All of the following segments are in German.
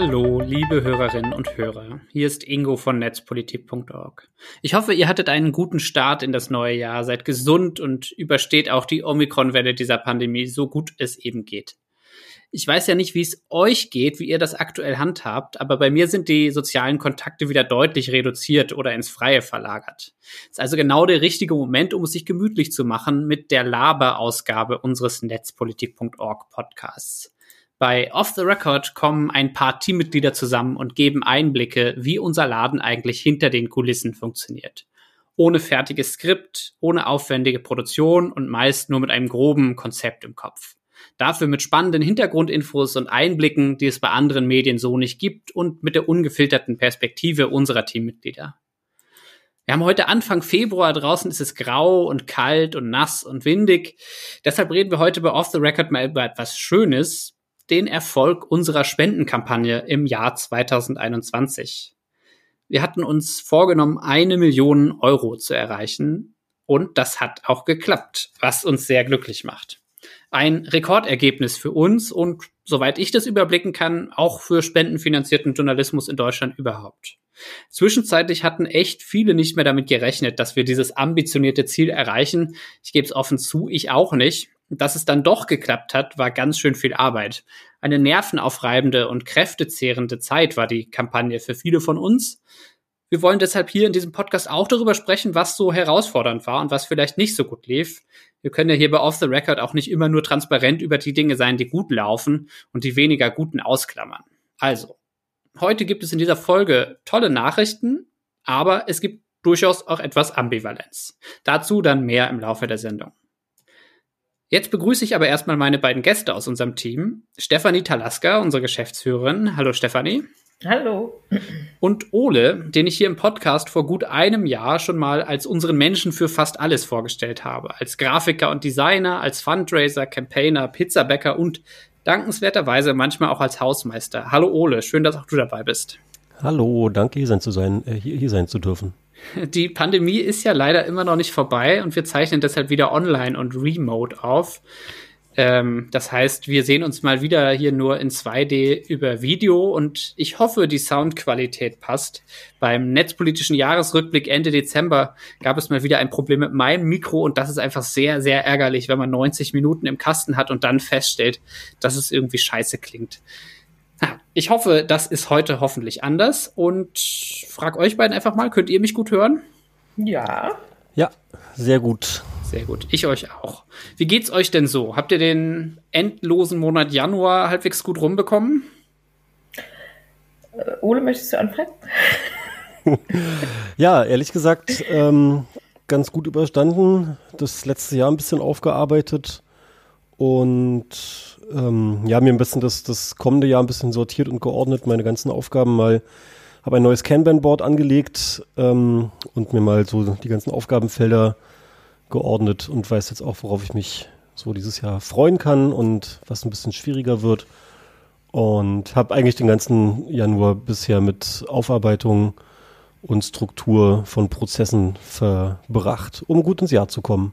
Hallo, liebe Hörerinnen und Hörer. Hier ist Ingo von netzpolitik.org. Ich hoffe, ihr hattet einen guten Start in das neue Jahr, seid gesund und übersteht auch die Omikron-Welle dieser Pandemie so gut es eben geht. Ich weiß ja nicht, wie es euch geht, wie ihr das aktuell handhabt, aber bei mir sind die sozialen Kontakte wieder deutlich reduziert oder ins Freie verlagert. Es ist also genau der richtige Moment, um es sich gemütlich zu machen mit der Laber-Ausgabe unseres Netzpolitik.org Podcasts. Bei Off the Record kommen ein paar Teammitglieder zusammen und geben Einblicke, wie unser Laden eigentlich hinter den Kulissen funktioniert. Ohne fertiges Skript, ohne aufwendige Produktion und meist nur mit einem groben Konzept im Kopf. Dafür mit spannenden Hintergrundinfos und Einblicken, die es bei anderen Medien so nicht gibt und mit der ungefilterten Perspektive unserer Teammitglieder. Wir haben heute Anfang Februar, draußen ist es grau und kalt und nass und windig. Deshalb reden wir heute bei Off the Record mal über etwas Schönes, den Erfolg unserer Spendenkampagne im Jahr 2021. Wir hatten uns vorgenommen, eine Million Euro zu erreichen und das hat auch geklappt, was uns sehr glücklich macht ein Rekordergebnis für uns und, soweit ich das überblicken kann, auch für spendenfinanzierten Journalismus in Deutschland überhaupt. Zwischenzeitlich hatten echt viele nicht mehr damit gerechnet, dass wir dieses ambitionierte Ziel erreichen. Ich gebe es offen zu, ich auch nicht. Dass es dann doch geklappt hat, war ganz schön viel Arbeit. Eine nervenaufreibende und kräftezehrende Zeit war die Kampagne für viele von uns. Wir wollen deshalb hier in diesem Podcast auch darüber sprechen, was so herausfordernd war und was vielleicht nicht so gut lief. Wir können ja hier bei Off the Record auch nicht immer nur transparent über die Dinge sein, die gut laufen und die weniger guten ausklammern. Also, heute gibt es in dieser Folge tolle Nachrichten, aber es gibt durchaus auch etwas Ambivalenz. Dazu dann mehr im Laufe der Sendung. Jetzt begrüße ich aber erstmal meine beiden Gäste aus unserem Team. Stefanie Talaska, unsere Geschäftsführerin. Hallo Stefanie. Hallo. Und Ole, den ich hier im Podcast vor gut einem Jahr schon mal als unseren Menschen für fast alles vorgestellt habe. Als Grafiker und Designer, als Fundraiser, Campaigner, Pizzabäcker und dankenswerterweise manchmal auch als Hausmeister. Hallo Ole, schön, dass auch du dabei bist. Hallo, danke hier sein zu sein, äh, hier, hier sein zu dürfen. Die Pandemie ist ja leider immer noch nicht vorbei und wir zeichnen deshalb wieder online und remote auf. Ähm, das heißt, wir sehen uns mal wieder hier nur in 2D über Video und ich hoffe, die Soundqualität passt. Beim netzpolitischen Jahresrückblick Ende Dezember gab es mal wieder ein Problem mit meinem Mikro und das ist einfach sehr, sehr ärgerlich, wenn man 90 Minuten im Kasten hat und dann feststellt, dass es irgendwie scheiße klingt. Ich hoffe, das ist heute hoffentlich anders und frag euch beiden einfach mal, könnt ihr mich gut hören? Ja. Ja, sehr gut. Sehr gut. Ich euch auch. Wie geht's euch denn so? Habt ihr den endlosen Monat Januar halbwegs gut rumbekommen? Äh, Ole, möchtest du anfangen? ja, ehrlich gesagt, ähm, ganz gut überstanden. Das letzte Jahr ein bisschen aufgearbeitet und ähm, ja, mir ein bisschen das, das kommende Jahr ein bisschen sortiert und geordnet, meine ganzen Aufgaben mal habe ein neues Kanban-Board angelegt ähm, und mir mal so die ganzen Aufgabenfelder geordnet und weiß jetzt auch, worauf ich mich so dieses Jahr freuen kann und was ein bisschen schwieriger wird. Und habe eigentlich den ganzen Januar bisher mit Aufarbeitung und Struktur von Prozessen verbracht, um gut ins Jahr zu kommen.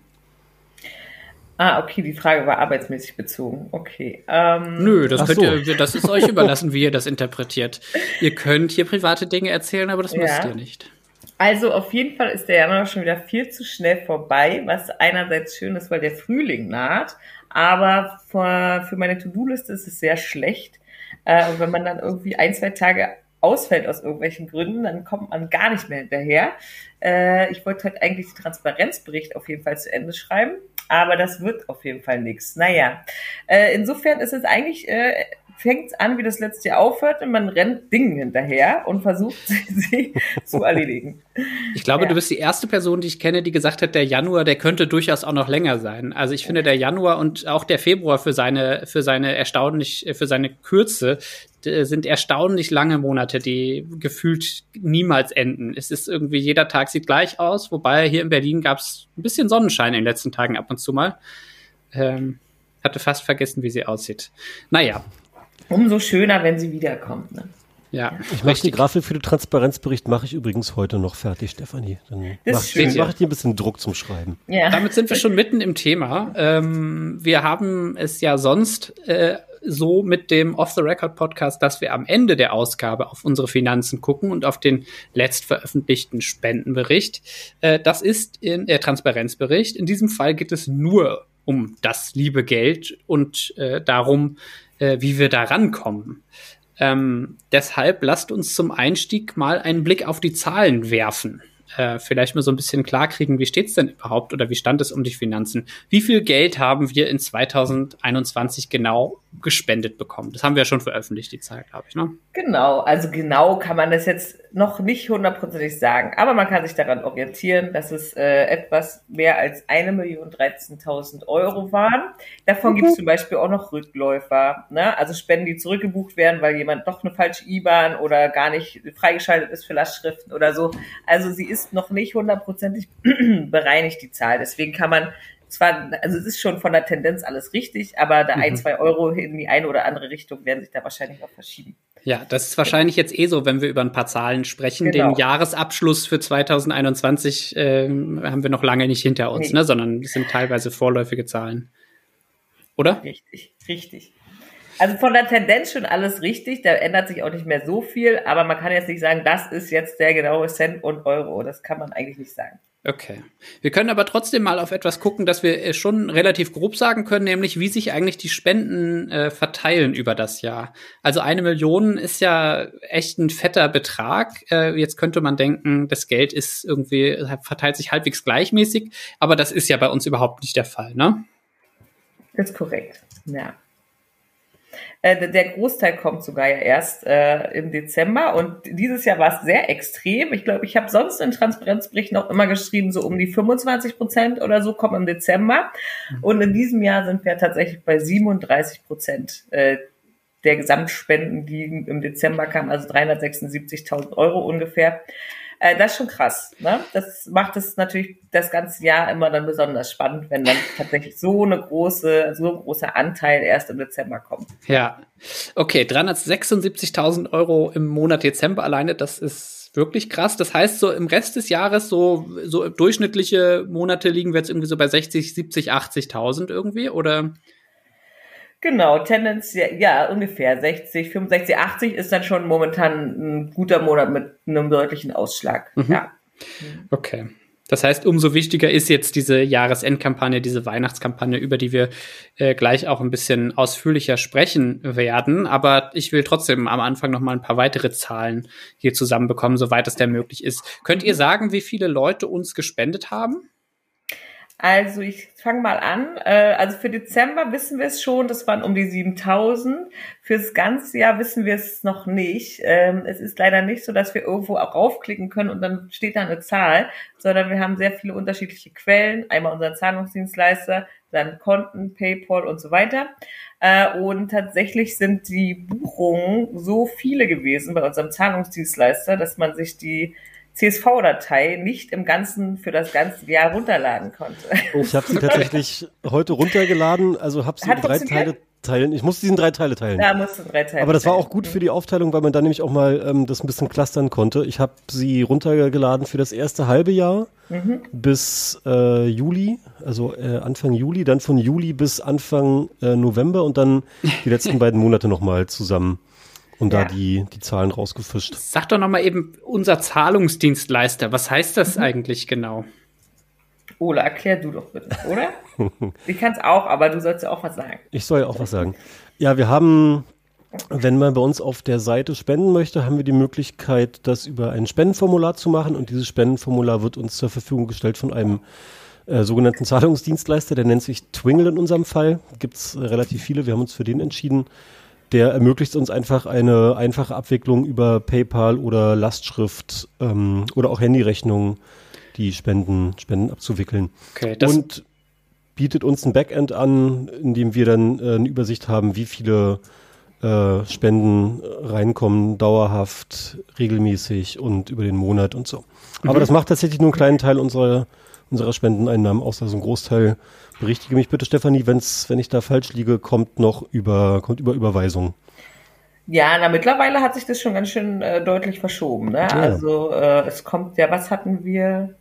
Ah, okay, die Frage war arbeitsmäßig bezogen. Okay. Ähm, Nö, das, könnt so. ihr, das ist euch überlassen, wie ihr das interpretiert. Ihr könnt hier private Dinge erzählen, aber das ja. müsst ihr nicht. Also auf jeden Fall ist der Januar schon wieder viel zu schnell vorbei, was einerseits schön ist, weil der Frühling naht, aber für, für meine To-Do-Liste ist es sehr schlecht. Äh, und wenn man dann irgendwie ein, zwei Tage ausfällt aus irgendwelchen Gründen, dann kommt man gar nicht mehr hinterher. Äh, ich wollte heute eigentlich den Transparenzbericht auf jeden Fall zu Ende schreiben, aber das wird auf jeden Fall nichts. Naja, äh, insofern ist es eigentlich äh, fängt es an, wie das letzte Jahr aufhört und man rennt Dingen hinterher und versucht, sie zu erledigen. Ich glaube, ja. du bist die erste Person, die ich kenne, die gesagt hat, der Januar, der könnte durchaus auch noch länger sein. Also ich finde, der Januar und auch der Februar für seine, für seine erstaunlich, für seine Kürze sind erstaunlich lange Monate, die gefühlt niemals enden. Es ist irgendwie, jeder Tag sieht gleich aus, wobei hier in Berlin gab es ein bisschen Sonnenschein in den letzten Tagen ab und zu mal. Ähm, hatte fast vergessen, wie sie aussieht. Naja, umso schöner, wenn sie wiederkommt. Ne? Ja, ich mache die Grafik für den Transparenzbericht mache ich übrigens heute noch fertig, Stefanie. Dann mache ich, mach ich dir ein bisschen Druck zum Schreiben. Ja. Damit sind wir schon mitten im Thema. Ähm, wir haben es ja sonst äh, so mit dem Off-the-Record-Podcast, dass wir am Ende der Ausgabe auf unsere Finanzen gucken und auf den letzt veröffentlichten Spendenbericht. Äh, das ist in der äh, Transparenzbericht. In diesem Fall geht es nur um das liebe Geld und äh, darum, äh, wie wir da rankommen. Ähm, deshalb lasst uns zum Einstieg mal einen Blick auf die Zahlen werfen äh, vielleicht mal so ein bisschen klarkriegen, wie steht es denn überhaupt oder wie stand es um die Finanzen? Wie viel Geld haben wir in 2021 genau gespendet bekommen? Das haben wir ja schon veröffentlicht, die Zahl, glaube ich, ne? Genau, also genau kann man das jetzt noch nicht hundertprozentig sagen, aber man kann sich daran orientieren, dass es äh, etwas mehr als eine Million 13.000 Euro waren. Davon mhm. gibt es zum Beispiel auch noch Rückläufer, ne? also Spenden, die zurückgebucht werden, weil jemand doch eine falsche IBAN oder gar nicht freigeschaltet ist für Lastschriften oder so. Also sie ist noch nicht hundertprozentig bereinigt, die Zahl. Deswegen kann man zwar, also es ist schon von der Tendenz alles richtig, aber da mhm. ein, zwei Euro in die eine oder andere Richtung werden sich da wahrscheinlich auch verschieben. Ja, das ist wahrscheinlich jetzt eh so, wenn wir über ein paar Zahlen sprechen. Genau. Den Jahresabschluss für 2021 äh, haben wir noch lange nicht hinter uns, nee. ne, sondern es sind teilweise vorläufige Zahlen. Oder? Richtig, richtig. Also von der Tendenz schon alles richtig, da ändert sich auch nicht mehr so viel, aber man kann jetzt nicht sagen, das ist jetzt der genaue Cent und Euro. Das kann man eigentlich nicht sagen. Okay. Wir können aber trotzdem mal auf etwas gucken, dass wir äh, schon relativ grob sagen können, nämlich wie sich eigentlich die Spenden äh, verteilen über das Jahr. Also eine Million ist ja echt ein fetter Betrag. Äh, jetzt könnte man denken, das Geld ist irgendwie, verteilt sich halbwegs gleichmäßig, aber das ist ja bei uns überhaupt nicht der Fall, ne? Ist korrekt, ja. Äh, der Großteil kommt sogar ja erst äh, im Dezember und dieses Jahr war es sehr extrem. Ich glaube, ich habe sonst in Transparenzberichten auch immer geschrieben, so um die 25 Prozent oder so kommen im Dezember. Mhm. Und in diesem Jahr sind wir tatsächlich bei 37 Prozent äh, der Gesamtspenden, die im Dezember kamen, also 376.000 Euro ungefähr. Äh, das ist schon krass. Ne? Das macht es natürlich das ganze Jahr immer dann besonders spannend, wenn dann tatsächlich so eine große, so ein großer Anteil erst im Dezember kommt. Ja, okay, 376.000 Euro im Monat Dezember alleine, das ist wirklich krass. Das heißt, so im Rest des Jahres, so, so durchschnittliche Monate liegen wir jetzt irgendwie so bei 60, 70, 80.000 irgendwie, oder? Genau, tendenziell, ja, ungefähr 60, 65, 80 ist dann schon momentan ein guter Monat mit einem deutlichen Ausschlag. Mhm. Ja. Okay. Das heißt, umso wichtiger ist jetzt diese Jahresendkampagne, diese Weihnachtskampagne, über die wir äh, gleich auch ein bisschen ausführlicher sprechen werden. Aber ich will trotzdem am Anfang noch mal ein paar weitere Zahlen hier zusammenbekommen, soweit es denn möglich ist. Könnt ihr sagen, wie viele Leute uns gespendet haben? Also ich fange mal an. Äh, also für Dezember wissen wir es schon, das waren um die 7000. Fürs ganze Jahr wissen wir es noch nicht. Ähm, es ist leider nicht so, dass wir irgendwo auch raufklicken können und dann steht da eine Zahl, sondern wir haben sehr viele unterschiedliche Quellen. Einmal unseren Zahlungsdienstleister, dann Konten, PayPal und so weiter. Äh, und tatsächlich sind die Buchungen so viele gewesen bei unserem Zahlungsdienstleister, dass man sich die CSV-Datei nicht im Ganzen für das ganze Jahr runterladen konnte. Ich habe sie tatsächlich heute runtergeladen, also habe sie Hat in drei Teile teilen. Ich musste diesen drei Teile teilen. Ja, musste drei Teile Aber das war auch gut für die Aufteilung, weil man dann nämlich auch mal ähm, das ein bisschen clustern konnte. Ich habe sie runtergeladen für das erste halbe Jahr mhm. bis äh, Juli, also äh, Anfang Juli, dann von Juli bis Anfang äh, November und dann die letzten beiden Monate nochmal zusammen und ja. da die, die Zahlen rausgefischt. Sag doch nochmal eben unser Zahlungsdienstleister. Was heißt das mhm. eigentlich genau? Ola, erklär du doch bitte, oder? ich kann es auch, aber du sollst ja auch was sagen. Ich soll ja auch was sagen. Ja, wir haben, wenn man bei uns auf der Seite spenden möchte, haben wir die Möglichkeit, das über ein Spendenformular zu machen. Und dieses Spendenformular wird uns zur Verfügung gestellt von einem äh, sogenannten Zahlungsdienstleister, der nennt sich Twingle in unserem Fall. Gibt es äh, relativ viele, wir haben uns für den entschieden der ermöglicht uns einfach eine einfache Abwicklung über PayPal oder Lastschrift ähm, oder auch Handyrechnungen, die Spenden, Spenden abzuwickeln. Okay, und bietet uns ein Backend an, in dem wir dann äh, eine Übersicht haben, wie viele äh, Spenden reinkommen, dauerhaft, regelmäßig und über den Monat und so. Mhm. Aber das macht tatsächlich nur einen kleinen Teil unserer, unserer Spendeneinnahmen aus, also ein Großteil Berichtige mich bitte, Stefanie, wenn's, wenn ich da falsch liege, kommt noch über, kommt über Überweisung. Ja, na mittlerweile hat sich das schon ganz schön äh, deutlich verschoben. Ne? Ja. Also äh, es kommt ja, was hatten wir?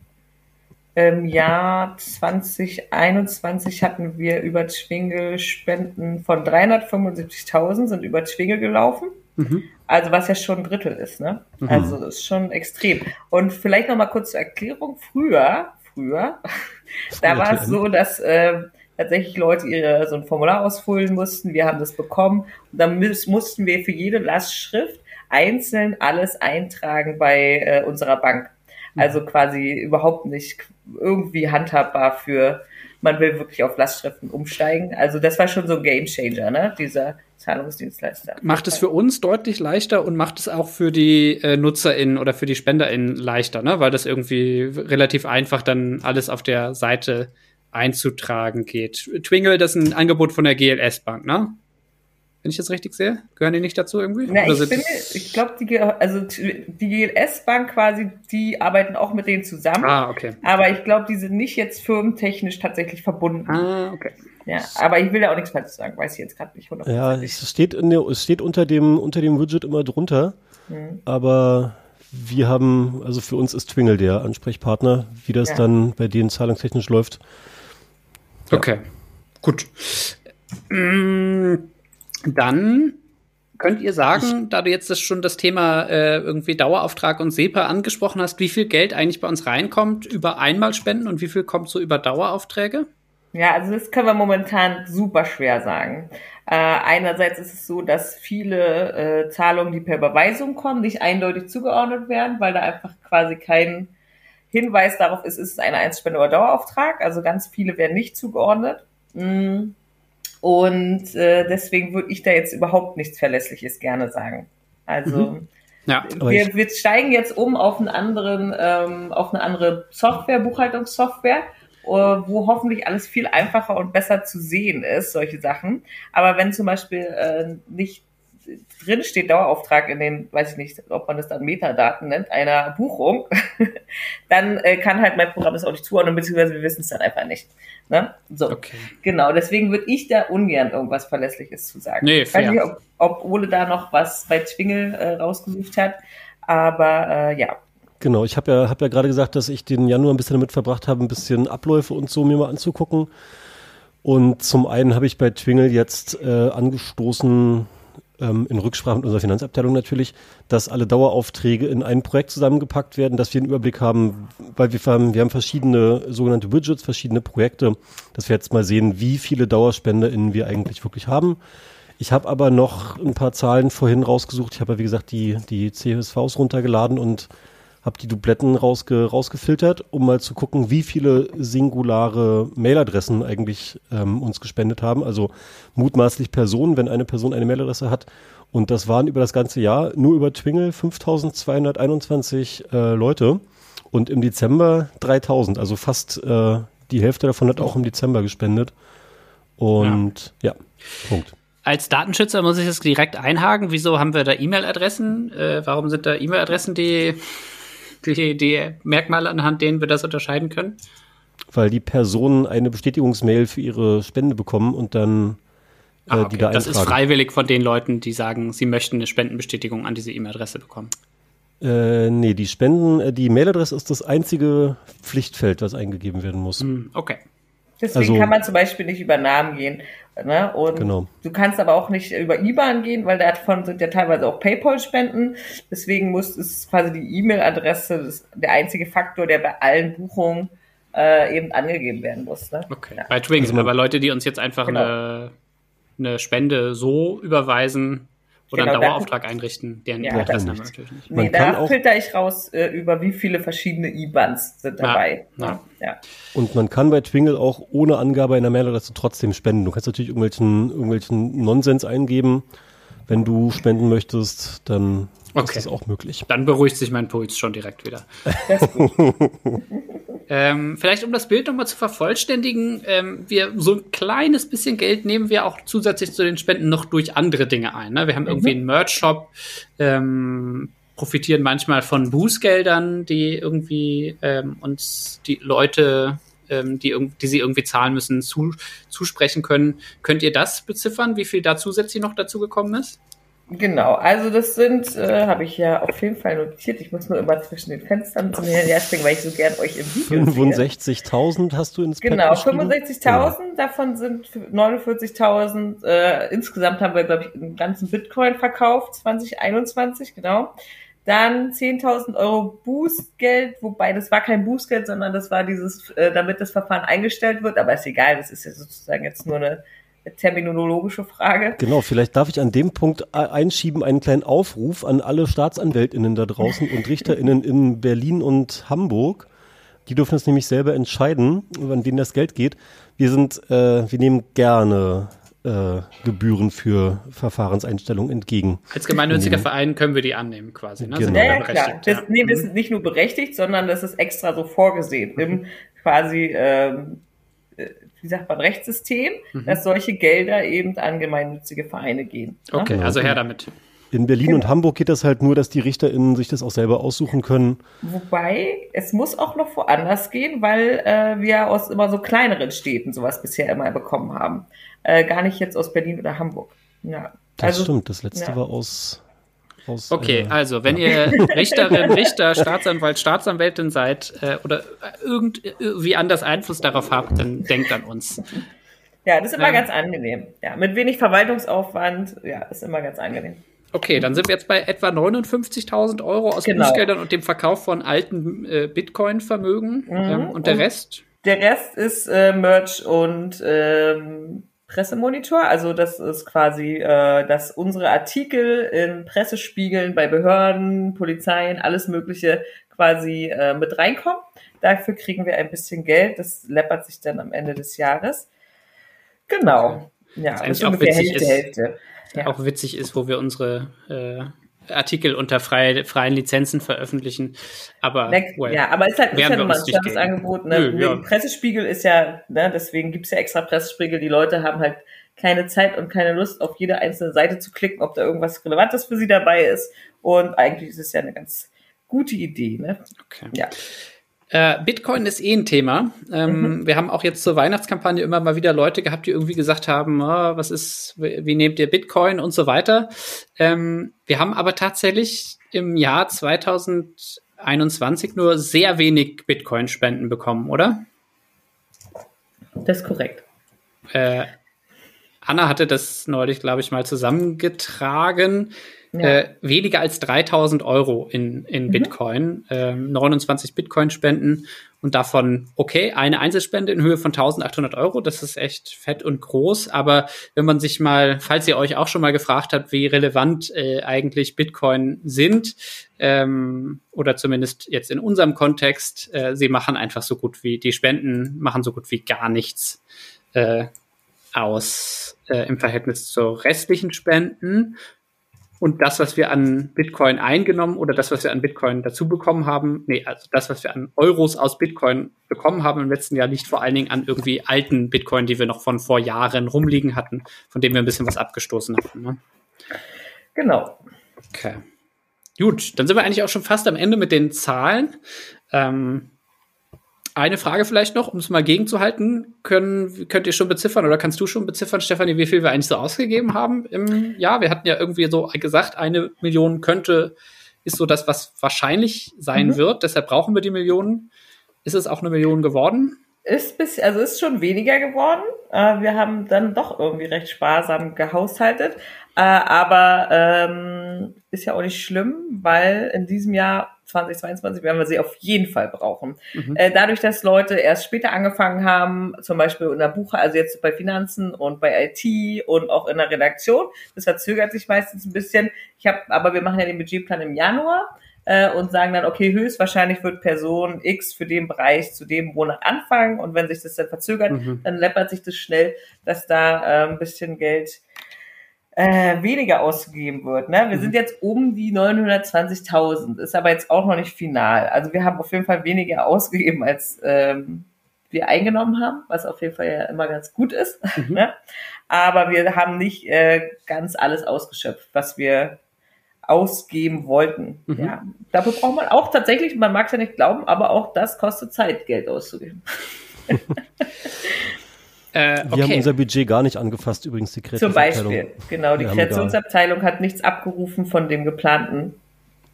Im Jahr 2021 hatten wir über Twingle Spenden von 375.000 sind über Twingle gelaufen. Mhm. Also was ja schon ein Drittel ist, ne? Mhm. Also das ist schon extrem. Und vielleicht noch mal kurz zur Erklärung. Früher, früher, da war es so, dass äh, tatsächlich Leute ihre so ein Formular ausfüllen mussten. Wir haben das bekommen und dann mussten wir für jede Lastschrift einzeln alles eintragen bei äh, unserer Bank. Also quasi überhaupt nicht irgendwie handhabbar für, man will wirklich auf Lastschriften umsteigen. Also das war schon so ein Gamechanger, ne? Dieser Zahlungsdienstleister. Macht es für uns deutlich leichter und macht es auch für die äh, NutzerInnen oder für die SpenderInnen leichter, ne? Weil das irgendwie relativ einfach dann alles auf der Seite einzutragen geht. Twingle, das ist ein Angebot von der GLS Bank, ne? Wenn ich das richtig sehe? Gehören die nicht dazu irgendwie? Na, ich, finde, ich glaube, die, also die GLS-Bank quasi, die arbeiten auch mit denen zusammen. Ah, okay. Aber ich glaube, die sind nicht jetzt firmentechnisch tatsächlich verbunden. Ah, okay. Ja, aber ich will ja auch nichts falsch sagen, weiß ich jetzt gerade nicht 100%. Ja, es steht, in der, es steht unter, dem, unter dem Widget immer drunter, hm. aber wir haben, also für uns ist Twingle der Ansprechpartner, wie das ja. dann bei denen zahlungstechnisch läuft. Ja. Okay, gut. Mmh dann könnt ihr sagen, ich, da du jetzt das schon das Thema äh, irgendwie Dauerauftrag und SEPA angesprochen hast, wie viel Geld eigentlich bei uns reinkommt über Einmalspenden und wie viel kommt so über Daueraufträge? Ja, also das können wir momentan super schwer sagen. Äh, einerseits ist es so, dass viele äh, Zahlungen, die per Überweisung kommen, nicht eindeutig zugeordnet werden, weil da einfach quasi kein Hinweis darauf ist, ist es eine Einspende oder Dauerauftrag. Also ganz viele werden nicht zugeordnet. Mm. Und äh, deswegen würde ich da jetzt überhaupt nichts Verlässliches gerne sagen. Also mhm. ja, wir, wir steigen jetzt um auf einen anderen, ähm, auf eine andere Software, Buchhaltungssoftware, äh, wo hoffentlich alles viel einfacher und besser zu sehen ist, solche Sachen. Aber wenn zum Beispiel äh, nicht drin steht Dauerauftrag in den, weiß ich nicht, ob man das dann Metadaten nennt, einer Buchung, dann äh, kann halt mein Programm das auch nicht zuordnen, beziehungsweise wir wissen es dann einfach nicht. Ne? So, okay. genau. Deswegen würde ich da ungern irgendwas Verlässliches zu sagen. Nee, fair. Ich weiß nicht, ob, ob Ole da noch was bei Twingel äh, rausgesucht hat, aber äh, ja. Genau, ich habe ja, hab ja gerade gesagt, dass ich den Januar ein bisschen damit verbracht habe, ein bisschen Abläufe und so mir mal anzugucken. Und zum einen habe ich bei Twingle jetzt äh, angestoßen, ähm, in Rücksprache mit unserer Finanzabteilung natürlich, dass alle Daueraufträge in ein Projekt zusammengepackt werden, dass wir einen Überblick haben, weil wir haben, wir haben verschiedene sogenannte Widgets, verschiedene Projekte, dass wir jetzt mal sehen, wie viele DauerspenderInnen wir eigentlich wirklich haben. Ich habe aber noch ein paar Zahlen vorhin rausgesucht. Ich habe ja, wie gesagt, die, die CSVs runtergeladen und habe die Dubletten rausge, rausgefiltert, um mal zu gucken, wie viele singulare Mailadressen eigentlich ähm, uns gespendet haben. Also mutmaßlich Personen, wenn eine Person eine Mailadresse hat. Und das waren über das ganze Jahr nur über Twingle 5221 äh, Leute und im Dezember 3000. Also fast äh, die Hälfte davon hat auch im Dezember gespendet. Und ja, ja Punkt. Als Datenschützer muss ich das direkt einhaken. Wieso haben wir da E-Mail-Adressen? Äh, warum sind da E-Mail-Adressen, die die, die Merkmale, anhand denen wir das unterscheiden können? Weil die Personen eine Bestätigungsmail für ihre Spende bekommen und dann äh, ah, okay. die da Das ist freiwillig von den Leuten, die sagen, sie möchten eine Spendenbestätigung an diese E-Mail-Adresse bekommen. Äh, nee, die Spenden, äh, die Mailadresse ist das einzige Pflichtfeld, was eingegeben werden muss. Hm, okay. Deswegen also, kann man zum Beispiel nicht über Namen gehen. Ne? Und genau. du kannst aber auch nicht über IBAN gehen, weil davon sind ja teilweise auch PayPal-Spenden. Deswegen muss es quasi die E-Mail-Adresse der einzige Faktor, der bei allen Buchungen äh, eben angegeben werden muss. Ne? Okay. Ja. Bei Twing, also aber Leute, die uns jetzt einfach genau. eine, eine Spende so überweisen, oder genau, einen Dauerauftrag da, einrichten, deren ja, haben wir natürlich nicht. Nee, da filter ich raus, äh, über wie viele verschiedene IBANs sind dabei. Ja, ja. Und man kann bei Twingle auch ohne Angabe einer Mailadresse trotzdem spenden. Du kannst natürlich irgendwelchen, irgendwelchen Nonsens eingeben. Wenn du spenden möchtest, dann okay. ist das auch möglich. Dann beruhigt sich mein Puls schon direkt wieder. ähm, vielleicht um das Bild nochmal zu vervollständigen, ähm, wir so ein kleines bisschen Geld nehmen wir auch zusätzlich zu den Spenden noch durch andere Dinge ein. Ne? Wir haben mhm. irgendwie einen Merch-Shop, ähm, profitieren manchmal von Bußgeldern, die irgendwie ähm, uns die Leute ähm, die, die sie irgendwie zahlen müssen, zu, zusprechen können. Könnt ihr das beziffern, wie viel da zusätzlich noch dazu gekommen ist? Genau, also das sind, äh, habe ich ja auf jeden Fall notiert. Ich muss nur immer zwischen den Fenstern zu mir herspringen, weil ich so gern euch im Video 65.000 hast du ins Genau, 65.000, ja. davon sind 49.000, äh, insgesamt haben wir, glaube ich, einen ganzen Bitcoin verkauft, 2021, genau. Dann 10.000 Euro Bußgeld, wobei das war kein Bußgeld, sondern das war dieses, äh, damit das Verfahren eingestellt wird, aber ist egal, das ist ja sozusagen jetzt nur eine terminologische Frage. Genau, vielleicht darf ich an dem Punkt einschieben einen kleinen Aufruf an alle Staatsanwältinnen da draußen und Richterinnen in Berlin und Hamburg. Die dürfen es nämlich selber entscheiden, an wen das Geld geht. Wir sind, äh, wir nehmen gerne äh, Gebühren für Verfahrenseinstellungen entgegen. Als gemeinnütziger Verein können wir die annehmen, quasi. Ne? Genau. Ja, ja, klar. Das, nee, das ist nicht nur berechtigt, sondern das ist extra so vorgesehen im quasi ähm, wie sagt man, Rechtssystem, mhm. dass solche Gelder eben an gemeinnützige Vereine gehen. Ne? Okay, also her damit. In Berlin genau. und Hamburg geht das halt nur, dass die RichterInnen sich das auch selber aussuchen können. Wobei, es muss auch noch woanders gehen, weil äh, wir aus immer so kleineren Städten sowas bisher immer bekommen haben. Äh, gar nicht jetzt aus Berlin oder Hamburg. Ja. Das also, stimmt, das letzte ja. war aus aus, okay, äh, also wenn ja. ihr Richterin, Richter, Staatsanwalt, Staatsanwältin seid äh, oder irgendwie anders Einfluss darauf habt, dann denkt an uns. Ja, das ist immer ähm, ganz angenehm. Ja, mit wenig Verwaltungsaufwand, ja, ist immer ganz angenehm. Okay, dann sind wir jetzt bei etwa 59.000 Euro aus genau. Bußgeldern und dem Verkauf von alten äh, Bitcoin-Vermögen. Mhm. Ähm, und der und Rest? Der Rest ist äh, Merch und ähm, Pressemonitor. Also das ist quasi, äh, dass unsere Artikel in Pressespiegeln bei Behörden, Polizeien, alles Mögliche quasi äh, mit reinkommen. Dafür kriegen wir ein bisschen Geld. Das läppert sich dann am Ende des Jahres. Genau. Okay. Ja, das ist ungefähr Hälfte, ist, Hälfte. Ja. Auch witzig ist, wo wir unsere äh, Artikel unter freie, freien Lizenzen veröffentlichen. Aber well, ja, aber ist halt, ist nochmal ein Serviceangebot. Ne? Nö, ja. Pressespiegel ist ja, ne, deswegen gibt's ja extra Pressespiegel. Die Leute haben halt keine Zeit und keine Lust, auf jede einzelne Seite zu klicken, ob da irgendwas Relevantes für sie dabei ist. Und eigentlich ist es ja eine ganz gute Idee. Ne? Okay. Ja. Äh, Bitcoin ist eh ein Thema. Ähm, mhm. Wir haben auch jetzt zur Weihnachtskampagne immer mal wieder Leute gehabt, die irgendwie gesagt haben, oh, was ist, wie, wie, nehmt ihr Bitcoin und so weiter. Ähm, wir haben aber tatsächlich im Jahr 2021 nur sehr wenig Bitcoin-Spenden bekommen, oder? Das ist korrekt. Äh, Anna hatte das neulich, glaube ich, mal zusammengetragen. Ja. Äh, weniger als 3000 Euro in, in mhm. Bitcoin, äh, 29 Bitcoin spenden und davon, okay, eine Einzelspende in Höhe von 1800 Euro, das ist echt fett und groß, aber wenn man sich mal, falls ihr euch auch schon mal gefragt habt, wie relevant äh, eigentlich Bitcoin sind, ähm, oder zumindest jetzt in unserem Kontext, äh, sie machen einfach so gut wie, die Spenden machen so gut wie gar nichts äh, aus äh, im Verhältnis zu restlichen Spenden. Und das, was wir an Bitcoin eingenommen oder das, was wir an Bitcoin dazu bekommen haben, nee, also das, was wir an Euros aus Bitcoin bekommen haben im letzten Jahr, liegt vor allen Dingen an irgendwie alten Bitcoin, die wir noch von vor Jahren rumliegen hatten, von denen wir ein bisschen was abgestoßen hatten. Ne? Genau. Okay. Gut, dann sind wir eigentlich auch schon fast am Ende mit den Zahlen. Ähm, eine Frage vielleicht noch, um es mal gegenzuhalten. Können, könnt ihr schon beziffern oder kannst du schon beziffern, Stefanie, wie viel wir eigentlich so ausgegeben haben im Jahr? Wir hatten ja irgendwie so gesagt, eine Million könnte, ist so das, was wahrscheinlich sein mhm. wird. Deshalb brauchen wir die Millionen. Ist es auch eine Million geworden? Ist bis, also ist schon weniger geworden. Äh, wir haben dann doch irgendwie recht sparsam gehaushaltet. Äh, aber ähm, ist ja auch nicht schlimm, weil in diesem Jahr 2022 werden wir sie auf jeden Fall brauchen. Mhm. Äh, dadurch, dass Leute erst später angefangen haben, zum Beispiel in der Buche, also jetzt bei Finanzen und bei IT und auch in der Redaktion, das verzögert sich meistens ein bisschen. Ich habe, aber wir machen ja den Budgetplan im Januar äh, und sagen dann, okay, höchstwahrscheinlich wird Person X für den Bereich zu dem Monat anfangen und wenn sich das dann verzögert, mhm. dann läppert sich das schnell, dass da äh, ein bisschen Geld äh, weniger ausgegeben wird. Ne? Wir mhm. sind jetzt um die 920.000, ist aber jetzt auch noch nicht final. Also wir haben auf jeden Fall weniger ausgegeben, als ähm, wir eingenommen haben, was auf jeden Fall ja immer ganz gut ist. Mhm. Ne? Aber wir haben nicht äh, ganz alles ausgeschöpft, was wir ausgeben wollten. Mhm. Ja, dafür braucht man auch tatsächlich, man mag es ja nicht glauben, aber auch das kostet Zeit, Geld auszugeben. Äh, okay. Wir haben unser Budget gar nicht angefasst, übrigens die Kreationsabteilung. Zum Beispiel, genau, die Kreationsabteilung hat nichts abgerufen von dem geplanten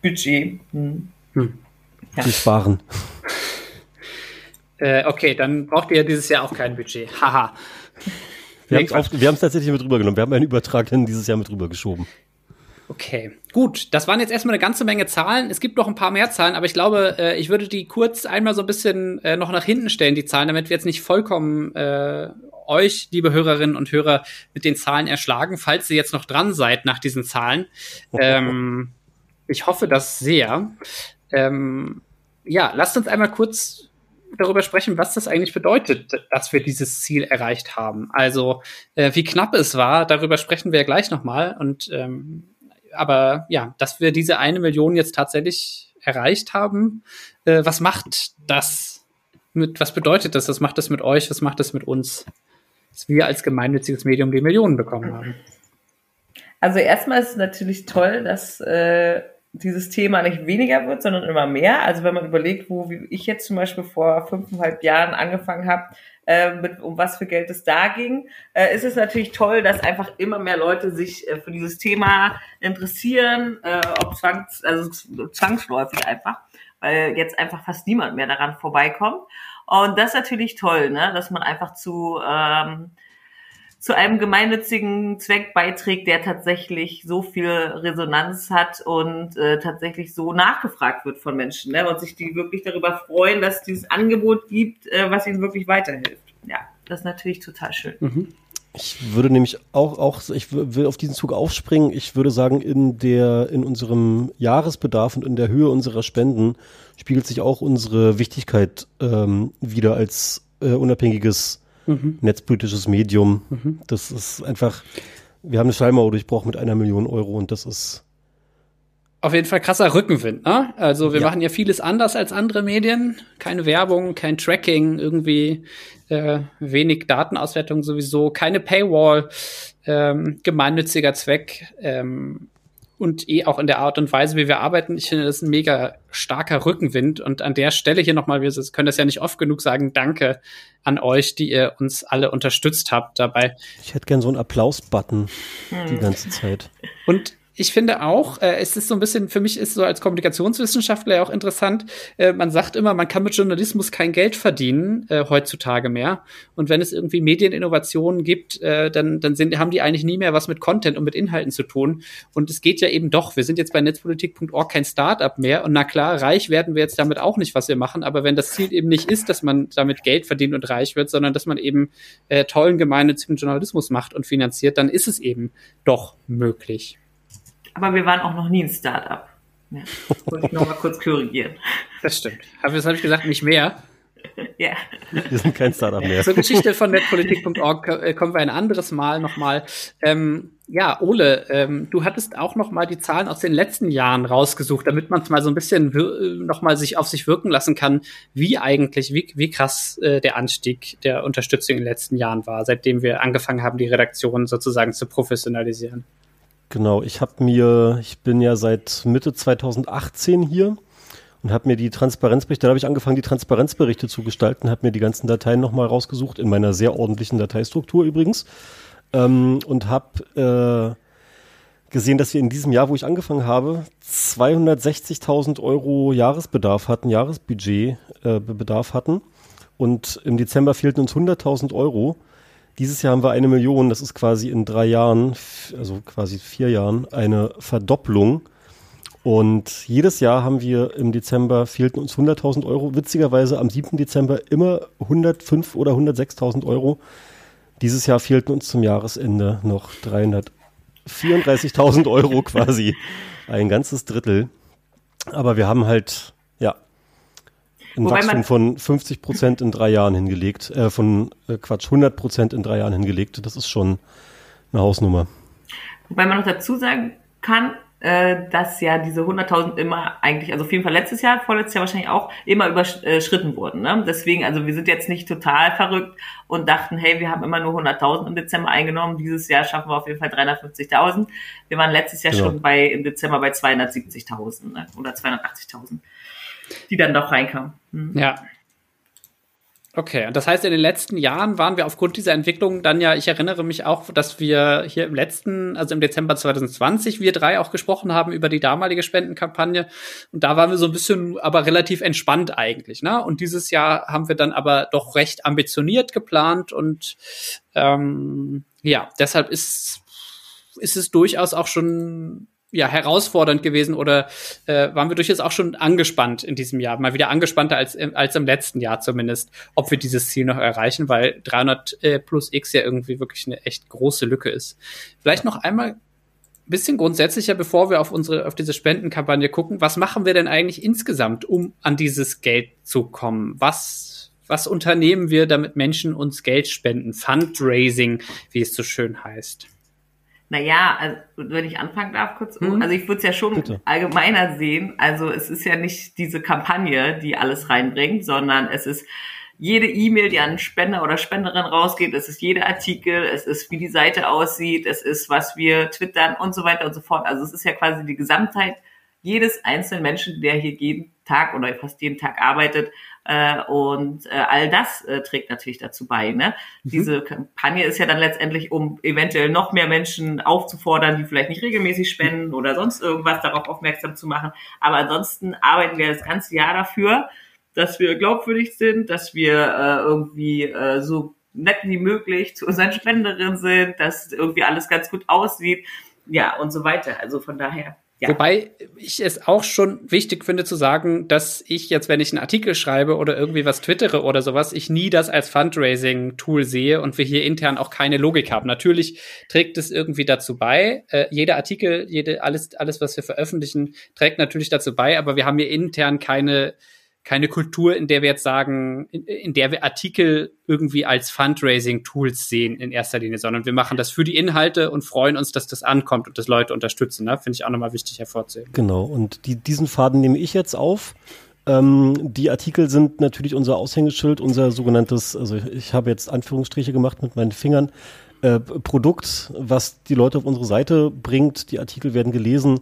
Budget. Hm. Hm. Ja. Die sparen. Äh, okay, dann braucht ihr dieses Jahr auch kein Budget. Haha. wir haben es tatsächlich mit rübergenommen. Wir haben einen Übertrag in dieses Jahr mit rübergeschoben. Okay, gut. Das waren jetzt erstmal eine ganze Menge Zahlen. Es gibt noch ein paar mehr Zahlen, aber ich glaube, äh, ich würde die kurz einmal so ein bisschen äh, noch nach hinten stellen, die Zahlen, damit wir jetzt nicht vollkommen äh, euch, liebe Hörerinnen und Hörer, mit den Zahlen erschlagen, falls ihr jetzt noch dran seid nach diesen Zahlen. Ähm, ich hoffe das sehr. Ähm, ja, lasst uns einmal kurz darüber sprechen, was das eigentlich bedeutet, dass wir dieses Ziel erreicht haben. Also äh, wie knapp es war, darüber sprechen wir ja gleich nochmal. Und ähm, aber ja, dass wir diese eine Million jetzt tatsächlich erreicht haben, äh, was macht das? Mit, was bedeutet das? Was macht das mit euch? Was macht das mit uns? Dass wir als gemeinnütziges Medium die Millionen bekommen haben. Also erstmal ist es natürlich toll, dass äh, dieses Thema nicht weniger wird, sondern immer mehr. Also wenn man überlegt, wo ich jetzt zum Beispiel vor fünfeinhalb Jahren angefangen habe, äh, mit, um was für Geld es da ging, äh, ist es natürlich toll, dass einfach immer mehr Leute sich äh, für dieses Thema interessieren, äh, ob zwangs, also zwangsläufig einfach, weil jetzt einfach fast niemand mehr daran vorbeikommt. Und das ist natürlich toll, ne? dass man einfach zu ähm, zu einem gemeinnützigen Zweck beiträgt, der tatsächlich so viel Resonanz hat und äh, tatsächlich so nachgefragt wird von Menschen ne? und sich die wirklich darüber freuen, dass es dieses Angebot gibt, äh, was ihnen wirklich weiterhilft. Ja, das ist natürlich total schön. Mhm. Ich würde nämlich auch, auch, ich will auf diesen Zug aufspringen. Ich würde sagen, in der, in unserem Jahresbedarf und in der Höhe unserer Spenden spiegelt sich auch unsere Wichtigkeit ähm, wieder als äh, unabhängiges mhm. netzpolitisches Medium. Mhm. Das ist einfach, wir haben eine Schallmauer durchbrochen mit einer Million Euro und das ist auf jeden Fall krasser Rückenwind, ne? Also wir ja. machen ja vieles anders als andere Medien. Keine Werbung, kein Tracking, irgendwie äh, wenig Datenauswertung sowieso, keine Paywall, ähm, gemeinnütziger Zweck. Ähm, und eh auch in der Art und Weise, wie wir arbeiten. Ich finde, das ist ein mega starker Rückenwind. Und an der Stelle hier nochmal, wir können das ja nicht oft genug sagen, danke an euch, die ihr uns alle unterstützt habt dabei. Ich hätte gern so einen Applaus-Button hm. die ganze Zeit. Und ich finde auch, äh, es ist so ein bisschen, für mich ist so als Kommunikationswissenschaftler ja auch interessant, äh, man sagt immer, man kann mit Journalismus kein Geld verdienen, äh, heutzutage mehr. Und wenn es irgendwie Medieninnovationen gibt, äh, dann, dann sind, haben die eigentlich nie mehr was mit Content und mit Inhalten zu tun. Und es geht ja eben doch, wir sind jetzt bei netzpolitik.org kein Startup mehr. Und na klar, reich werden wir jetzt damit auch nicht, was wir machen. Aber wenn das Ziel eben nicht ist, dass man damit Geld verdient und reich wird, sondern dass man eben äh, tollen gemeinnützigen Journalismus macht und finanziert, dann ist es eben doch möglich. Aber wir waren auch noch nie ein Startup. Ja, wollte ich nochmal kurz korrigieren. Das stimmt. Aber das habe ich gesagt, nicht mehr. Ja. Wir sind kein Startup mehr. Zur Geschichte von netpolitik.org äh, kommen wir ein anderes Mal nochmal. Ähm, ja, Ole, ähm, du hattest auch nochmal die Zahlen aus den letzten Jahren rausgesucht, damit man es mal so ein bisschen äh, nochmal sich auf sich wirken lassen kann, wie eigentlich, wie, wie krass äh, der Anstieg der Unterstützung in den letzten Jahren war, seitdem wir angefangen haben, die Redaktion sozusagen zu professionalisieren. Genau, ich habe mir, ich bin ja seit Mitte 2018 hier und habe mir die Transparenzberichte, da habe ich angefangen, die Transparenzberichte zu gestalten, habe mir die ganzen Dateien nochmal rausgesucht, in meiner sehr ordentlichen Dateistruktur übrigens, ähm, und habe äh, gesehen, dass wir in diesem Jahr, wo ich angefangen habe, 260.000 Euro Jahresbedarf hatten, Jahresbudget äh, hatten. Und im Dezember fehlten uns 100.000 Euro. Dieses Jahr haben wir eine Million, das ist quasi in drei Jahren, also quasi vier Jahren, eine Verdopplung. Und jedes Jahr haben wir im Dezember fehlten uns 100.000 Euro. Witzigerweise am 7. Dezember immer 105 oder 106.000 Euro. Dieses Jahr fehlten uns zum Jahresende noch 334.000 Euro quasi. Ein ganzes Drittel. Aber wir haben halt ein Wobei Wachstum von 50 Prozent in drei Jahren hingelegt, äh, von äh, Quatsch, 100 Prozent in drei Jahren hingelegt. Das ist schon eine Hausnummer. Wobei man noch dazu sagen kann, äh, dass ja diese 100.000 immer eigentlich, also auf jeden Fall letztes Jahr, vorletztes Jahr wahrscheinlich auch, immer überschritten wurden. Ne? Deswegen, also wir sind jetzt nicht total verrückt und dachten, hey, wir haben immer nur 100.000 im Dezember eingenommen. Dieses Jahr schaffen wir auf jeden Fall 350.000. Wir waren letztes Jahr genau. schon bei im Dezember bei 270.000 ne? oder 280.000 die dann doch reinkamen. Mhm. Ja. Okay, und das heißt, in den letzten Jahren waren wir aufgrund dieser Entwicklung dann ja, ich erinnere mich auch, dass wir hier im letzten, also im Dezember 2020, wir drei auch gesprochen haben über die damalige Spendenkampagne. Und da waren wir so ein bisschen, aber relativ entspannt eigentlich. Ne? Und dieses Jahr haben wir dann aber doch recht ambitioniert geplant und ähm, ja, deshalb ist, ist es durchaus auch schon ja, herausfordernd gewesen oder äh, waren wir durchaus auch schon angespannt in diesem Jahr, mal wieder angespannter als, als im letzten Jahr zumindest, ob wir dieses Ziel noch erreichen, weil 300 äh, plus X ja irgendwie wirklich eine echt große Lücke ist. Vielleicht noch einmal ein bisschen grundsätzlicher, bevor wir auf unsere, auf diese Spendenkampagne gucken, was machen wir denn eigentlich insgesamt, um an dieses Geld zu kommen? Was, was unternehmen wir, damit Menschen uns Geld spenden? Fundraising, wie es so schön heißt. Naja, also, wenn ich anfangen darf kurz, hm? also ich würde es ja schon Bitte. allgemeiner sehen. Also es ist ja nicht diese Kampagne, die alles reinbringt, sondern es ist jede E-Mail, die an Spender oder Spenderin rausgeht, es ist jeder Artikel, es ist, wie die Seite aussieht, es ist, was wir twittern und so weiter und so fort. Also es ist ja quasi die Gesamtheit jedes einzelnen Menschen, der hier jeden Tag oder fast jeden Tag arbeitet, äh, und äh, all das äh, trägt natürlich dazu bei. Ne? Mhm. Diese Kampagne ist ja dann letztendlich, um eventuell noch mehr Menschen aufzufordern, die vielleicht nicht regelmäßig spenden oder sonst irgendwas darauf aufmerksam zu machen. Aber ansonsten arbeiten wir das ganze Jahr dafür, dass wir glaubwürdig sind, dass wir äh, irgendwie äh, so nett wie möglich zu unseren Spenderinnen sind, dass irgendwie alles ganz gut aussieht, ja und so weiter. Also von daher ja. Wobei ich es auch schon wichtig finde zu sagen, dass ich jetzt, wenn ich einen Artikel schreibe oder irgendwie was twittere oder sowas, ich nie das als Fundraising-Tool sehe und wir hier intern auch keine Logik haben. Natürlich trägt es irgendwie dazu bei. Äh, jeder Artikel, jede, alles, alles, was wir veröffentlichen, trägt natürlich dazu bei, aber wir haben hier intern keine keine Kultur, in der wir jetzt sagen, in, in der wir Artikel irgendwie als Fundraising-Tools sehen in erster Linie, sondern wir machen das für die Inhalte und freuen uns, dass das ankommt und das Leute unterstützen. Ne? Finde ich auch nochmal wichtig hervorzuheben. Genau, und die, diesen Faden nehme ich jetzt auf. Ähm, die Artikel sind natürlich unser Aushängeschild, unser sogenanntes, also ich habe jetzt Anführungsstriche gemacht mit meinen Fingern, äh, Produkt, was die Leute auf unsere Seite bringt. Die Artikel werden gelesen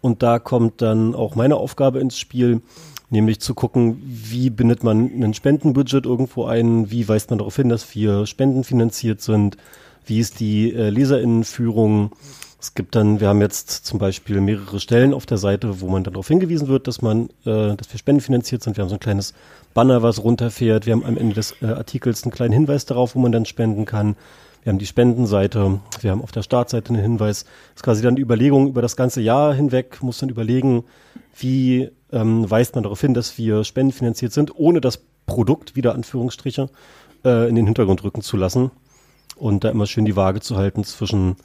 und da kommt dann auch meine Aufgabe ins Spiel Nämlich zu gucken, wie bindet man ein Spendenbudget irgendwo ein, wie weist man darauf hin, dass wir spendenfinanziert sind, wie ist die äh, Leserinnenführung. Es gibt dann, wir haben jetzt zum Beispiel mehrere Stellen auf der Seite, wo man dann darauf hingewiesen wird, dass man, äh, dass wir spendenfinanziert sind. Wir haben so ein kleines Banner, was runterfährt. Wir haben am Ende des äh, Artikels einen kleinen Hinweis darauf, wo man dann spenden kann. Wir haben die Spendenseite, wir haben auf der Startseite einen Hinweis. Das ist quasi dann die Überlegung über das ganze Jahr hinweg, muss dann überlegen, wie ähm, weist man darauf hin, dass wir spendenfinanziert sind, ohne das Produkt, wieder Anführungsstriche, äh, in den Hintergrund rücken zu lassen. Und da immer schön die Waage zu halten zwischen,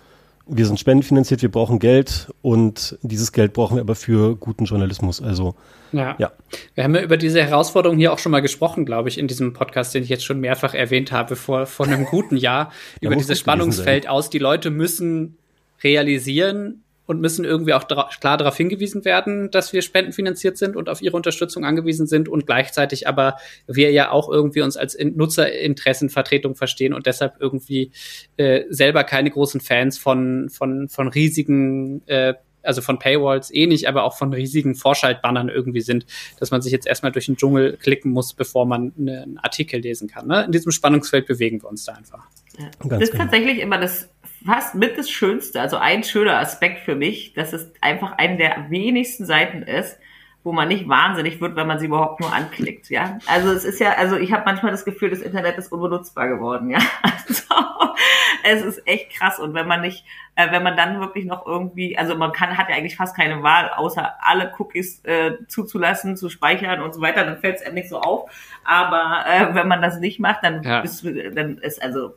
wir sind spendenfinanziert, wir brauchen Geld und dieses Geld brauchen wir aber für guten Journalismus. Also, ja. ja. Wir haben ja über diese Herausforderung hier auch schon mal gesprochen, glaube ich, in diesem Podcast, den ich jetzt schon mehrfach erwähnt habe, vor, vor einem guten Jahr, über dieses Spannungsfeld aus. Die Leute müssen realisieren, und müssen irgendwie auch klar darauf hingewiesen werden, dass wir spendenfinanziert sind und auf ihre Unterstützung angewiesen sind und gleichzeitig aber wir ja auch irgendwie uns als Nutzerinteressenvertretung verstehen und deshalb irgendwie äh, selber keine großen Fans von von von riesigen äh, also von Paywalls eh nicht, aber auch von riesigen Vorschaltbannern irgendwie sind, dass man sich jetzt erstmal durch den Dschungel klicken muss, bevor man einen Artikel lesen kann. Ne? In diesem Spannungsfeld bewegen wir uns da einfach. Ja. Das ist genau. tatsächlich immer das fast mit das Schönste, also ein schöner Aspekt für mich, dass es einfach eine der wenigsten Seiten ist, wo man nicht wahnsinnig wird, wenn man sie überhaupt nur anklickt, ja. Also es ist ja, also ich habe manchmal das Gefühl, das Internet ist unbenutzbar geworden, ja. Also es ist echt krass und wenn man nicht äh, wenn man dann wirklich noch irgendwie, also man kann, hat ja eigentlich fast keine Wahl, außer alle Cookies äh, zuzulassen, zu speichern und so weiter, dann fällt es einem nicht so auf. Aber äh, wenn man das nicht macht, dann, ja. bist, dann ist also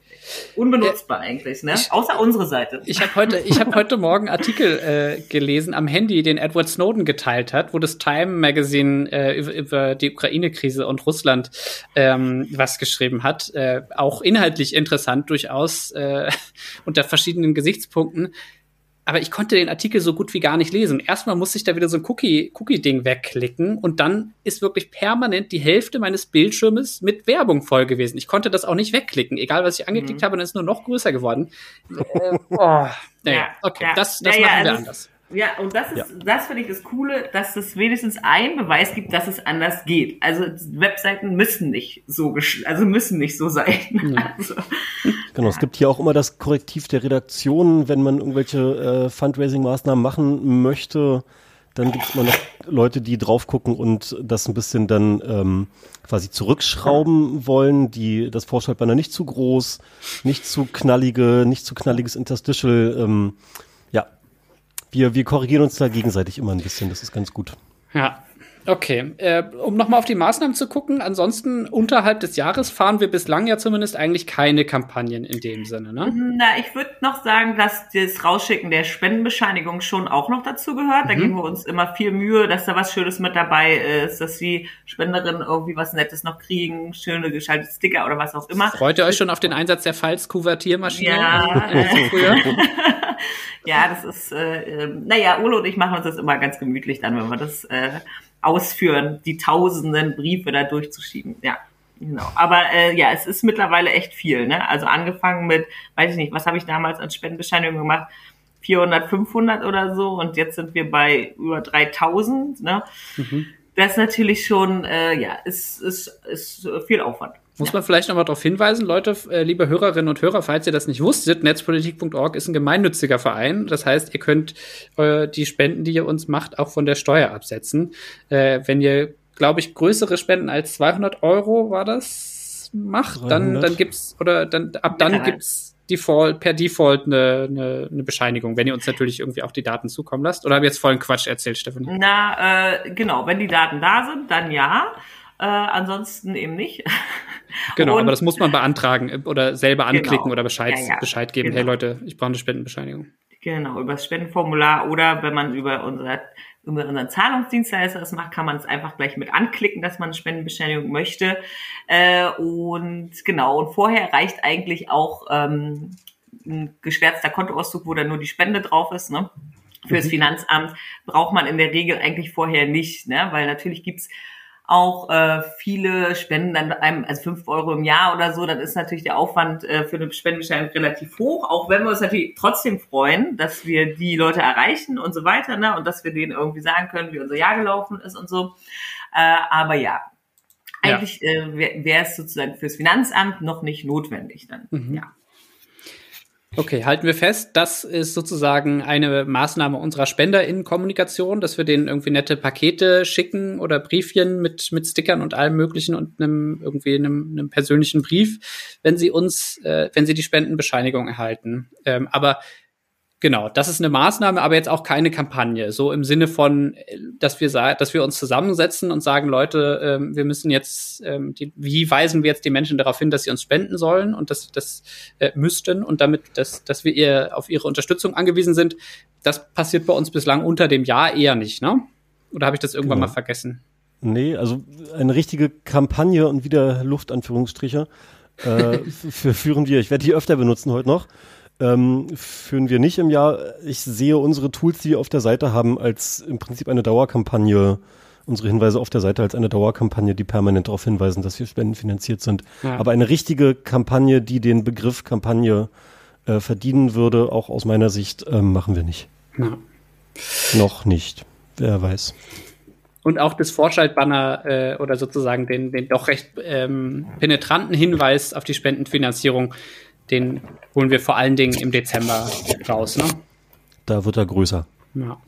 unbenutzbar äh, eigentlich, ne? Ich, Außer unsere Seite. Ich habe heute, ich habe heute Morgen Artikel äh, gelesen am Handy, den Edward Snowden geteilt hat, wo das Time Magazine äh, über, über die Ukraine-Krise und Russland ähm, was geschrieben hat. Äh, auch inhaltlich interessant durchaus äh, unter verschiedenen Gesichtspunkten Punkten. Aber ich konnte den Artikel so gut wie gar nicht lesen. Erstmal musste ich da wieder so ein Cookie, Cookie-Ding wegklicken und dann ist wirklich permanent die Hälfte meines Bildschirmes mit Werbung voll gewesen. Ich konnte das auch nicht wegklicken. Egal, was ich angeklickt mhm. habe, dann ist es nur noch größer geworden. äh, oh. Naja, okay, ja. das, das ja, machen wir also anders Ja, und das ist, ja. das finde ich das Coole, dass es wenigstens einen Beweis gibt, dass es anders geht. Also Webseiten müssen nicht so, also müssen nicht so sein. Ja. Also, genau, es gibt hier auch immer das Korrektiv der Redaktion, wenn man irgendwelche äh, Fundraising-Maßnahmen machen möchte, dann gibt es immer noch Leute, die drauf gucken und das ein bisschen dann ähm, quasi zurückschrauben wollen, die das Vorschaltbanner nicht zu groß, nicht zu knallige, nicht zu knalliges Interstitial. Ähm, ja, wir, wir korrigieren uns da gegenseitig immer ein bisschen, das ist ganz gut. Ja, Okay, äh, um nochmal auf die Maßnahmen zu gucken, ansonsten unterhalb des Jahres fahren wir bislang ja zumindest eigentlich keine Kampagnen in dem Sinne, ne? Na, ich würde noch sagen, dass das Rausschicken der Spendenbescheinigung schon auch noch dazu gehört. Da mhm. geben wir uns immer viel Mühe, dass da was Schönes mit dabei ist, dass die Spenderinnen irgendwie was Nettes noch kriegen, schöne geschaltete Sticker oder was auch immer. Freut ihr euch schon auf den Einsatz der Falskuvertiermaschine? Ja, ja, das ist, äh, äh, naja, Ulo und ich machen uns das immer ganz gemütlich dann, wenn wir das äh, ausführen, die tausenden Briefe da durchzuschieben. Ja, genau. Aber äh, ja, es ist mittlerweile echt viel. Ne? Also angefangen mit, weiß ich nicht, was habe ich damals als Spendenbescheinigung gemacht? 400, 500 oder so und jetzt sind wir bei über 3000. Ne? Mhm. Das ist natürlich schon, äh, ja, ist, ist, ist viel Aufwand. Muss man vielleicht nochmal darauf hinweisen, Leute, äh, liebe Hörerinnen und Hörer, falls ihr das nicht wusstet, netzpolitik.org ist ein gemeinnütziger Verein. Das heißt, ihr könnt äh, die Spenden, die ihr uns macht, auch von der Steuer absetzen. Äh, wenn ihr, glaube ich, größere Spenden als 200 Euro war das macht, dann, dann gibt's, oder dann, ab dann ja. gibt's Default, per Default eine, eine, eine Bescheinigung, wenn ihr uns natürlich irgendwie auch die Daten zukommen lasst. Oder habe ich jetzt vollen Quatsch erzählt, Stefanie? Na, äh, genau, wenn die Daten da sind, dann ja. Äh, ansonsten eben nicht. Genau, und, aber das muss man beantragen äh, oder selber genau. anklicken genau. oder Bescheid, ja, ja. Bescheid geben. Genau. Hey Leute, ich brauche eine Spendenbescheinigung. Genau, über das Spendenformular oder wenn man über unser über unseren Zahlungsdienstleister das macht, kann man es einfach gleich mit anklicken, dass man eine Spendenbescheinigung möchte. Äh, und genau, und vorher reicht eigentlich auch ähm, ein geschwärzter Kontoauszug, wo dann nur die Spende drauf ist. Ne? Fürs mhm. Finanzamt braucht man in der Regel eigentlich vorher nicht, ne? weil natürlich gibt's auch äh, viele spenden dann einem, also fünf Euro im Jahr oder so, dann ist natürlich der Aufwand äh, für eine Spendenbescheinigung relativ hoch, auch wenn wir uns natürlich trotzdem freuen, dass wir die Leute erreichen und so weiter, ne, und dass wir denen irgendwie sagen können, wie unser Jahr gelaufen ist und so. Äh, aber ja, eigentlich ja. äh, wäre wär es sozusagen fürs Finanzamt noch nicht notwendig dann. Mhm. Ja. Okay, halten wir fest, das ist sozusagen eine Maßnahme unserer SpenderInnen-Kommunikation, dass wir denen irgendwie nette Pakete schicken oder Briefchen mit, mit Stickern und allem möglichen und einem, irgendwie einem, einem persönlichen Brief, wenn sie uns, äh, wenn sie die Spendenbescheinigung erhalten. Ähm, aber Genau, das ist eine Maßnahme, aber jetzt auch keine Kampagne. So im Sinne von, dass wir dass wir uns zusammensetzen und sagen, Leute, ähm, wir müssen jetzt, ähm, die, wie weisen wir jetzt die Menschen darauf hin, dass sie uns spenden sollen und dass das äh, müssten und damit, dass, dass wir ihr auf ihre Unterstützung angewiesen sind. Das passiert bei uns bislang unter dem Jahr eher nicht, ne? Oder habe ich das irgendwann genau. mal vergessen? Nee, also eine richtige Kampagne und wieder Luftanführungsstriche äh, führen wir. Ich werde die öfter benutzen heute noch ähm, führen wir nicht im Jahr. Ich sehe unsere Tools, die wir auf der Seite haben, als im Prinzip eine Dauerkampagne, unsere Hinweise auf der Seite als eine Dauerkampagne, die permanent darauf hinweisen, dass wir spendenfinanziert sind. Ja. Aber eine richtige Kampagne, die den Begriff Kampagne äh, verdienen würde, auch aus meiner Sicht, äh, machen wir nicht. Ja. Noch nicht. Wer weiß. Und auch das Vorschaltbanner äh, oder sozusagen den, den doch recht ähm, penetranten Hinweis auf die Spendenfinanzierung den holen wir vor allen Dingen im Dezember raus. Ne? Da wird er größer. Ja.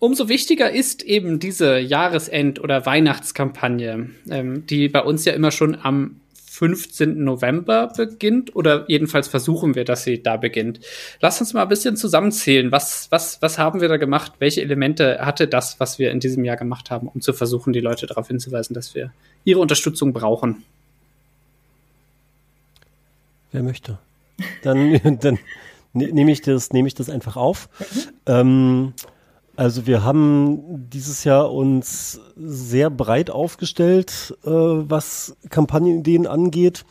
Umso wichtiger ist eben diese Jahresend- oder Weihnachtskampagne, ähm, die bei uns ja immer schon am 15. November beginnt oder jedenfalls versuchen wir, dass sie da beginnt. Lass uns mal ein bisschen zusammenzählen. Was, was, was haben wir da gemacht? Welche Elemente hatte das, was wir in diesem Jahr gemacht haben, um zu versuchen, die Leute darauf hinzuweisen, dass wir ihre Unterstützung brauchen? Wer möchte? Dann, dann ne, nehme ich, das, nehme ich das einfach auf. Ähm, also wir haben dieses Jahr uns sehr breit aufgestellt, äh, was Kampagnenideen angeht.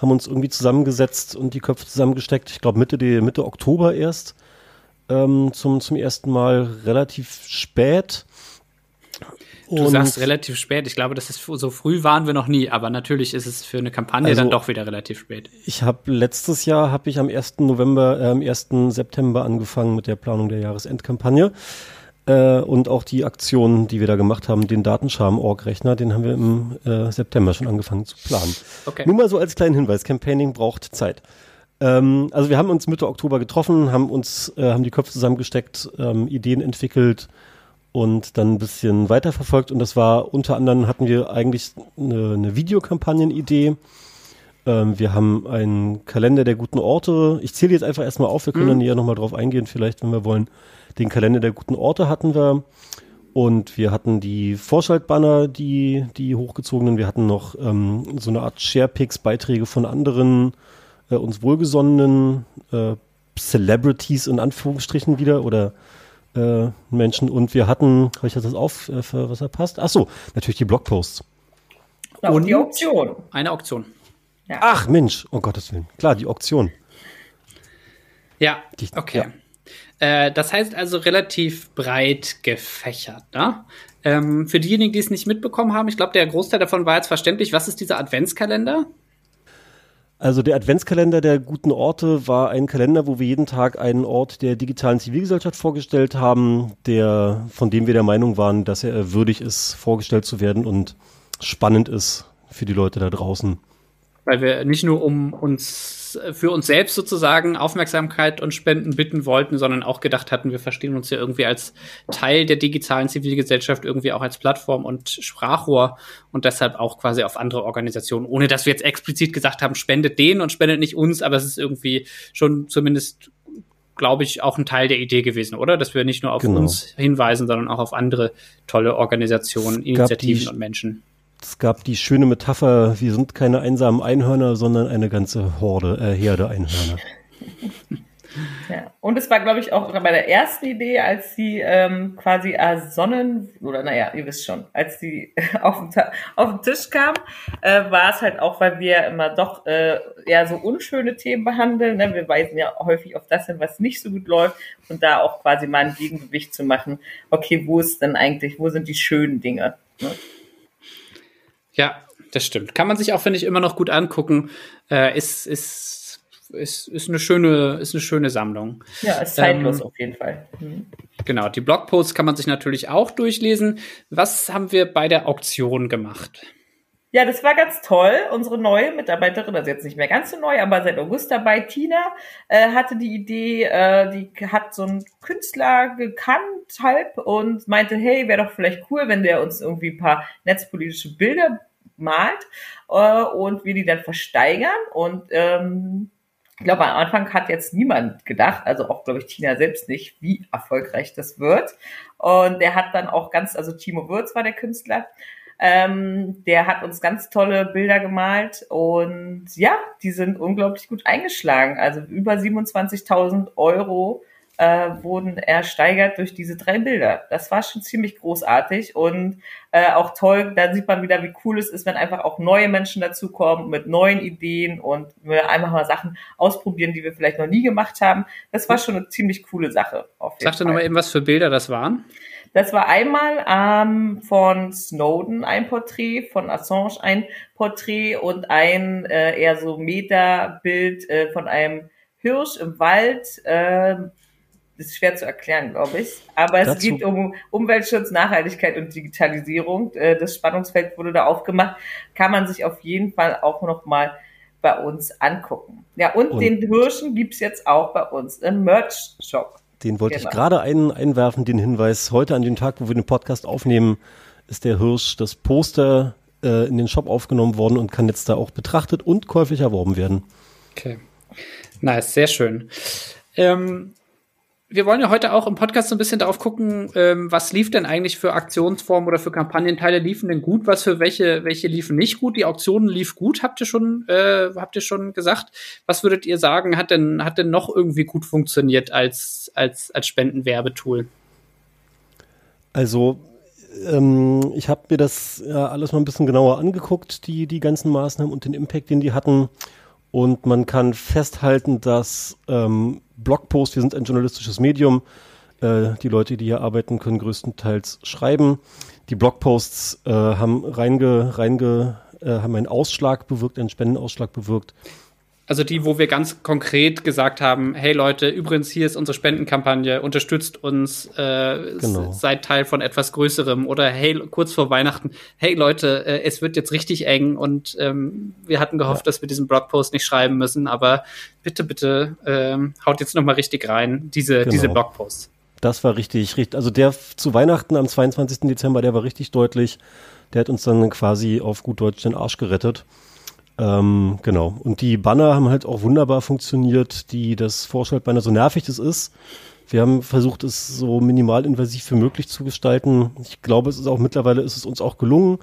Haben uns irgendwie zusammengesetzt und die Köpfe zusammengesteckt. Ich glaube Mitte, Mitte Oktober erst ähm, zum, zum ersten Mal relativ spät. Du sagst relativ spät. Ich glaube, das ist so früh waren wir noch nie, aber natürlich ist es für eine Kampagne also, dann doch wieder relativ spät. Ich habe letztes Jahr habe ich am 1. November, äh, am 1. September angefangen mit der Planung der Jahresendkampagne. Äh, und auch die Aktion, die wir da gemacht haben, den Datenscham-Org-Rechner, den haben wir im äh, September schon angefangen zu planen. Okay. Nur mal so als kleinen Hinweis, Campaigning braucht Zeit. Ähm, also wir haben uns Mitte Oktober getroffen, haben uns, äh, haben die Köpfe zusammengesteckt, ähm, Ideen entwickelt und dann ein bisschen weiterverfolgt. Und das war unter anderem hatten wir eigentlich eine, eine Videokampagnen-Idee. Ähm, wir haben einen Kalender der guten Orte. Ich zähle jetzt einfach erstmal auf, wir können mhm. dann hier nochmal drauf eingehen, vielleicht, wenn wir wollen. Den Kalender der guten Orte hatten wir. Und wir hatten die Vorschaltbanner, die, die hochgezogenen. Wir hatten noch ähm, so eine Art Sharepics-Beiträge von anderen äh, uns wohlgesonnenen äh, Celebrities in Anführungsstrichen wieder oder äh, Menschen. Und wir hatten, habe ich das auf, äh, für was er passt? Ach so, natürlich die Blogposts. Und die Auktion. Eine Auktion. Ja. Ach Mensch, um Gottes Willen. Klar, die Auktion. Ja, die, okay. Ja. Äh, das heißt also relativ breit gefächert. Ne? Ähm, für diejenigen, die es nicht mitbekommen haben, ich glaube, der Großteil davon war jetzt verständlich. Was ist dieser Adventskalender? Also der Adventskalender der guten Orte war ein Kalender, wo wir jeden Tag einen Ort der digitalen Zivilgesellschaft vorgestellt haben, der, von dem wir der Meinung waren, dass er würdig ist, vorgestellt zu werden und spannend ist für die Leute da draußen. Weil wir nicht nur um uns für uns selbst sozusagen Aufmerksamkeit und Spenden bitten wollten, sondern auch gedacht hatten, wir verstehen uns ja irgendwie als Teil der digitalen Zivilgesellschaft, irgendwie auch als Plattform und Sprachrohr und deshalb auch quasi auf andere Organisationen, ohne dass wir jetzt explizit gesagt haben, spendet denen und spendet nicht uns, aber es ist irgendwie schon zumindest glaube ich, auch ein Teil der Idee gewesen, oder? Dass wir nicht nur auf genau. uns hinweisen, sondern auch auf andere tolle Organisationen, Initiativen und Menschen. Es gab die schöne Metapher, wir sind keine einsamen Einhörner, sondern eine ganze Horde, äh, Herde Einhörner. Ja. Und es war, glaube ich, auch bei der ersten Idee, als sie ähm, quasi ersonnen, oder naja, ihr wisst schon, als sie auf den, auf den Tisch kam, äh, war es halt auch, weil wir immer doch äh, eher so unschöne Themen behandeln. Ne? Wir weisen ja häufig auf das hin, was nicht so gut läuft und da auch quasi mal ein Gegengewicht zu machen. Okay, wo ist denn eigentlich, wo sind die schönen Dinge? Ne? Ja, das stimmt. Kann man sich auch, finde ich, immer noch gut angucken. Äh, ist, ist, ist, ist, eine schöne, ist eine schöne Sammlung. Ja, ist zeitlos ähm, auf jeden Fall. Mhm. Genau, die Blogposts kann man sich natürlich auch durchlesen. Was haben wir bei der Auktion gemacht? Ja, das war ganz toll. Unsere neue Mitarbeiterin, also jetzt nicht mehr ganz so neu, aber seit August dabei, Tina, äh, hatte die Idee, äh, die hat so einen Künstler gekannt halb und meinte, hey, wäre doch vielleicht cool, wenn der uns irgendwie ein paar netzpolitische Bilder malt äh, und wir die dann versteigern. Und ähm, ich glaube, am Anfang hat jetzt niemand gedacht, also auch, glaube ich, Tina selbst nicht, wie erfolgreich das wird. Und der hat dann auch ganz, also Timo Würz war der Künstler, ähm, der hat uns ganz tolle Bilder gemalt und ja, die sind unglaublich gut eingeschlagen. Also über 27.000 Euro äh, wurden ersteigert durch diese drei Bilder. Das war schon ziemlich großartig und äh, auch toll. Da sieht man wieder, wie cool es ist, wenn einfach auch neue Menschen dazukommen mit neuen Ideen und wir einfach mal Sachen ausprobieren, die wir vielleicht noch nie gemacht haben. Das war schon eine ziemlich coole Sache. Sag dir nochmal eben, was für Bilder das waren. Das war einmal ähm, von Snowden ein Porträt, von Assange ein Porträt und ein äh, eher so Meterbild äh, von einem Hirsch im Wald. Äh, das ist schwer zu erklären, glaube ich. Aber es Dazu. geht um Umweltschutz, Nachhaltigkeit und Digitalisierung. Äh, das Spannungsfeld wurde da aufgemacht. Kann man sich auf jeden Fall auch noch mal bei uns angucken. Ja, und, und den Hirschen gibt's jetzt auch bei uns im Merch-Shop. Den wollte genau. ich gerade ein, einwerfen, den Hinweis. Heute an dem Tag, wo wir den Podcast aufnehmen, ist der Hirsch, das Poster äh, in den Shop aufgenommen worden und kann jetzt da auch betrachtet und käuflich erworben werden. Okay. Nice, sehr schön. Ähm, wir wollen ja heute auch im Podcast so ein bisschen darauf gucken, ähm, was lief denn eigentlich für Aktionsformen oder für Kampagnenteile liefen denn gut, was für welche, welche liefen nicht gut. Die Auktionen lief gut, habt ihr schon, äh, habt ihr schon gesagt. Was würdet ihr sagen, hat denn, hat denn noch irgendwie gut funktioniert als, als, als Spendenwerbetool? Also, ähm, ich habe mir das ja alles mal ein bisschen genauer angeguckt, die, die ganzen Maßnahmen und den Impact, den die hatten. Und man kann festhalten, dass ähm, Blogpost, wir sind ein journalistisches Medium, äh, die Leute, die hier arbeiten, können größtenteils schreiben. die Blogposts äh, haben reinge, reinge, äh, haben einen Ausschlag bewirkt, einen Spendenausschlag bewirkt. Also die, wo wir ganz konkret gesagt haben, hey Leute, übrigens hier ist unsere Spendenkampagne, unterstützt uns, äh, genau. seid Teil von etwas Größerem oder hey, kurz vor Weihnachten, hey Leute, äh, es wird jetzt richtig eng und ähm, wir hatten gehofft, ja. dass wir diesen Blogpost nicht schreiben müssen, aber bitte, bitte ähm, haut jetzt noch mal richtig rein, diese, genau. diese Blogposts. Das war richtig, richtig, also der zu Weihnachten am 22. Dezember, der war richtig deutlich. Der hat uns dann quasi auf gut Deutsch den Arsch gerettet. Ähm, genau. Und die Banner haben halt auch wunderbar funktioniert, die das Vorschaltbanner, so nervig das ist. Wir haben versucht, es so minimalinvasiv wie möglich zu gestalten. Ich glaube, es ist auch mittlerweile ist es uns auch gelungen.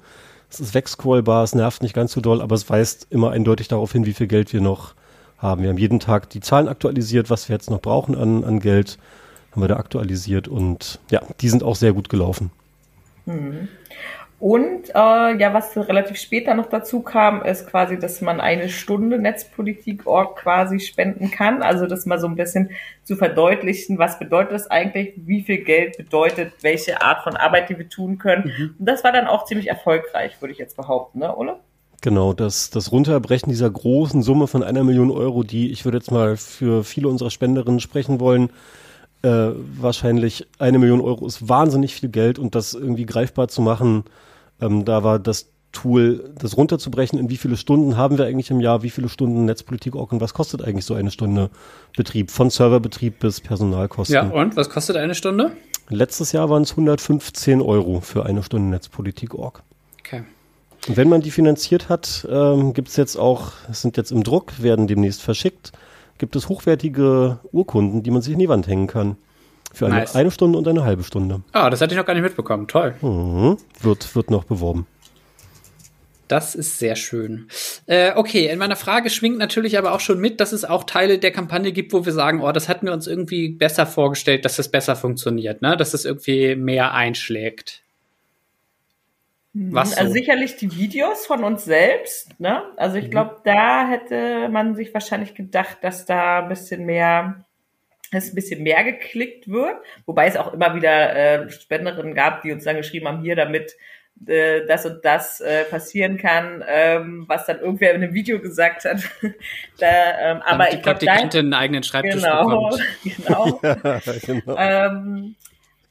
Es ist wegscrollbar, es nervt nicht ganz so doll, aber es weist immer eindeutig darauf hin, wie viel Geld wir noch haben. Wir haben jeden Tag die Zahlen aktualisiert, was wir jetzt noch brauchen an, an Geld, haben wir da aktualisiert und ja, die sind auch sehr gut gelaufen. Mhm. Und äh, ja, was relativ später noch dazu kam, ist quasi, dass man eine Stunde Netzpolitik.org quasi spenden kann. Also das mal so ein bisschen zu verdeutlichen, was bedeutet das eigentlich, wie viel Geld bedeutet, welche Art von Arbeit, die wir tun können. Mhm. Und das war dann auch ziemlich erfolgreich, würde ich jetzt behaupten, ne, Ole? Genau, das, das Runterbrechen dieser großen Summe von einer Million Euro, die ich würde jetzt mal für viele unserer Spenderinnen sprechen wollen, äh, wahrscheinlich eine Million Euro ist wahnsinnig viel Geld und das irgendwie greifbar zu machen, ähm, da war das Tool, das runterzubrechen, in wie viele Stunden haben wir eigentlich im Jahr, wie viele Stunden Netzpolitik auch und was kostet eigentlich so eine Stunde Betrieb, von Serverbetrieb bis Personalkosten. Ja, und was kostet eine Stunde? Letztes Jahr waren es 115 Euro für eine Stunde Netzpolitik.org. Okay. Und wenn man die finanziert hat, ähm, gibt es jetzt auch, sind jetzt im Druck, werden demnächst verschickt, gibt es hochwertige Urkunden, die man sich in die Wand hängen kann. Für eine, nice. eine Stunde und eine halbe Stunde. Ah, das hatte ich noch gar nicht mitbekommen. Toll. Mhm. Wird, wird noch beworben. Das ist sehr schön. Äh, okay, in meiner Frage schwingt natürlich aber auch schon mit, dass es auch Teile der Kampagne gibt, wo wir sagen, oh, das hatten wir uns irgendwie besser vorgestellt, dass das besser funktioniert, ne? dass das irgendwie mehr einschlägt. Mhm. Was also so? sicherlich die Videos von uns selbst, ne? Also ich mhm. glaube, da hätte man sich wahrscheinlich gedacht, dass da ein bisschen mehr es ein bisschen mehr geklickt wird, wobei es auch immer wieder äh, Spenderinnen gab, die uns dann geschrieben haben, hier damit äh, das und das äh, passieren kann, ähm, was dann irgendwer in einem Video gesagt hat. da, ähm, aber ich glaube, die Praktikantin einen eigenen Schreibtisch genau, bekommt. Genau. ja, genau. Ähm,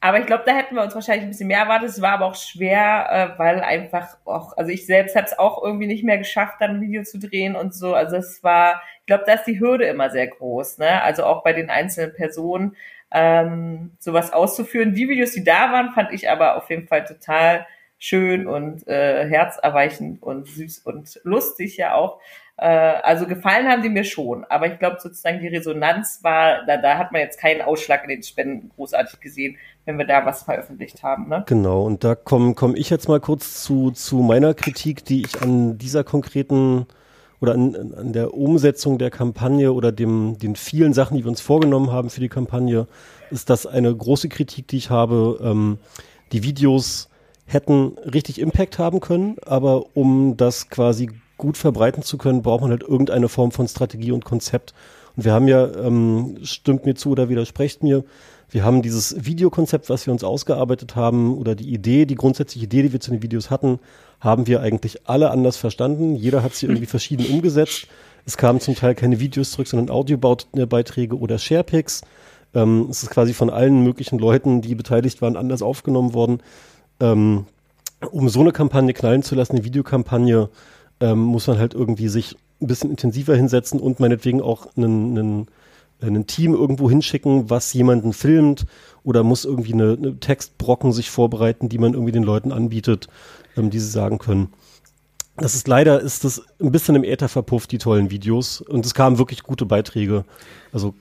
aber ich glaube, da hätten wir uns wahrscheinlich ein bisschen mehr erwartet. Es war aber auch schwer, äh, weil einfach auch, also ich selbst habe es auch irgendwie nicht mehr geschafft, dann ein Video zu drehen und so. Also es war, ich glaube, da ist die Hürde immer sehr groß, ne? Also auch bei den einzelnen Personen ähm, sowas auszuführen. Die Videos, die da waren, fand ich aber auf jeden Fall total schön und äh, herzerweichend und süß und lustig ja auch. Äh, also gefallen haben die mir schon, aber ich glaube sozusagen die Resonanz war, da, da hat man jetzt keinen Ausschlag in den Spenden großartig gesehen, wenn wir da was veröffentlicht haben. Ne? Genau, und da komme komm ich jetzt mal kurz zu, zu meiner Kritik, die ich an dieser konkreten oder an, an der Umsetzung der Kampagne oder dem, den vielen Sachen, die wir uns vorgenommen haben für die Kampagne, ist das eine große Kritik, die ich habe. Ähm, die Videos hätten richtig Impact haben können, aber um das quasi gut verbreiten zu können, braucht man halt irgendeine Form von Strategie und Konzept. Und wir haben ja, ähm, stimmt mir zu oder widersprecht mir, wir haben dieses Videokonzept, was wir uns ausgearbeitet haben, oder die Idee, die grundsätzliche Idee, die wir zu den Videos hatten, haben wir eigentlich alle anders verstanden. Jeder hat sie irgendwie verschieden umgesetzt. Es kamen zum Teil keine Videos zurück, sondern Audiobeiträge oder Sharepics. Ähm, es ist quasi von allen möglichen Leuten, die beteiligt waren, anders aufgenommen worden. Ähm, um so eine Kampagne knallen zu lassen, eine Videokampagne, ähm, muss man halt irgendwie sich ein bisschen intensiver hinsetzen und meinetwegen auch einen, einen, einen Team irgendwo hinschicken, was jemanden filmt oder muss irgendwie eine, eine Textbrocken sich vorbereiten, die man irgendwie den Leuten anbietet, ähm, die sie sagen können. Das ist leider, ist das ein bisschen im Äther verpufft, die tollen Videos. Und es kamen wirklich gute Beiträge. Also,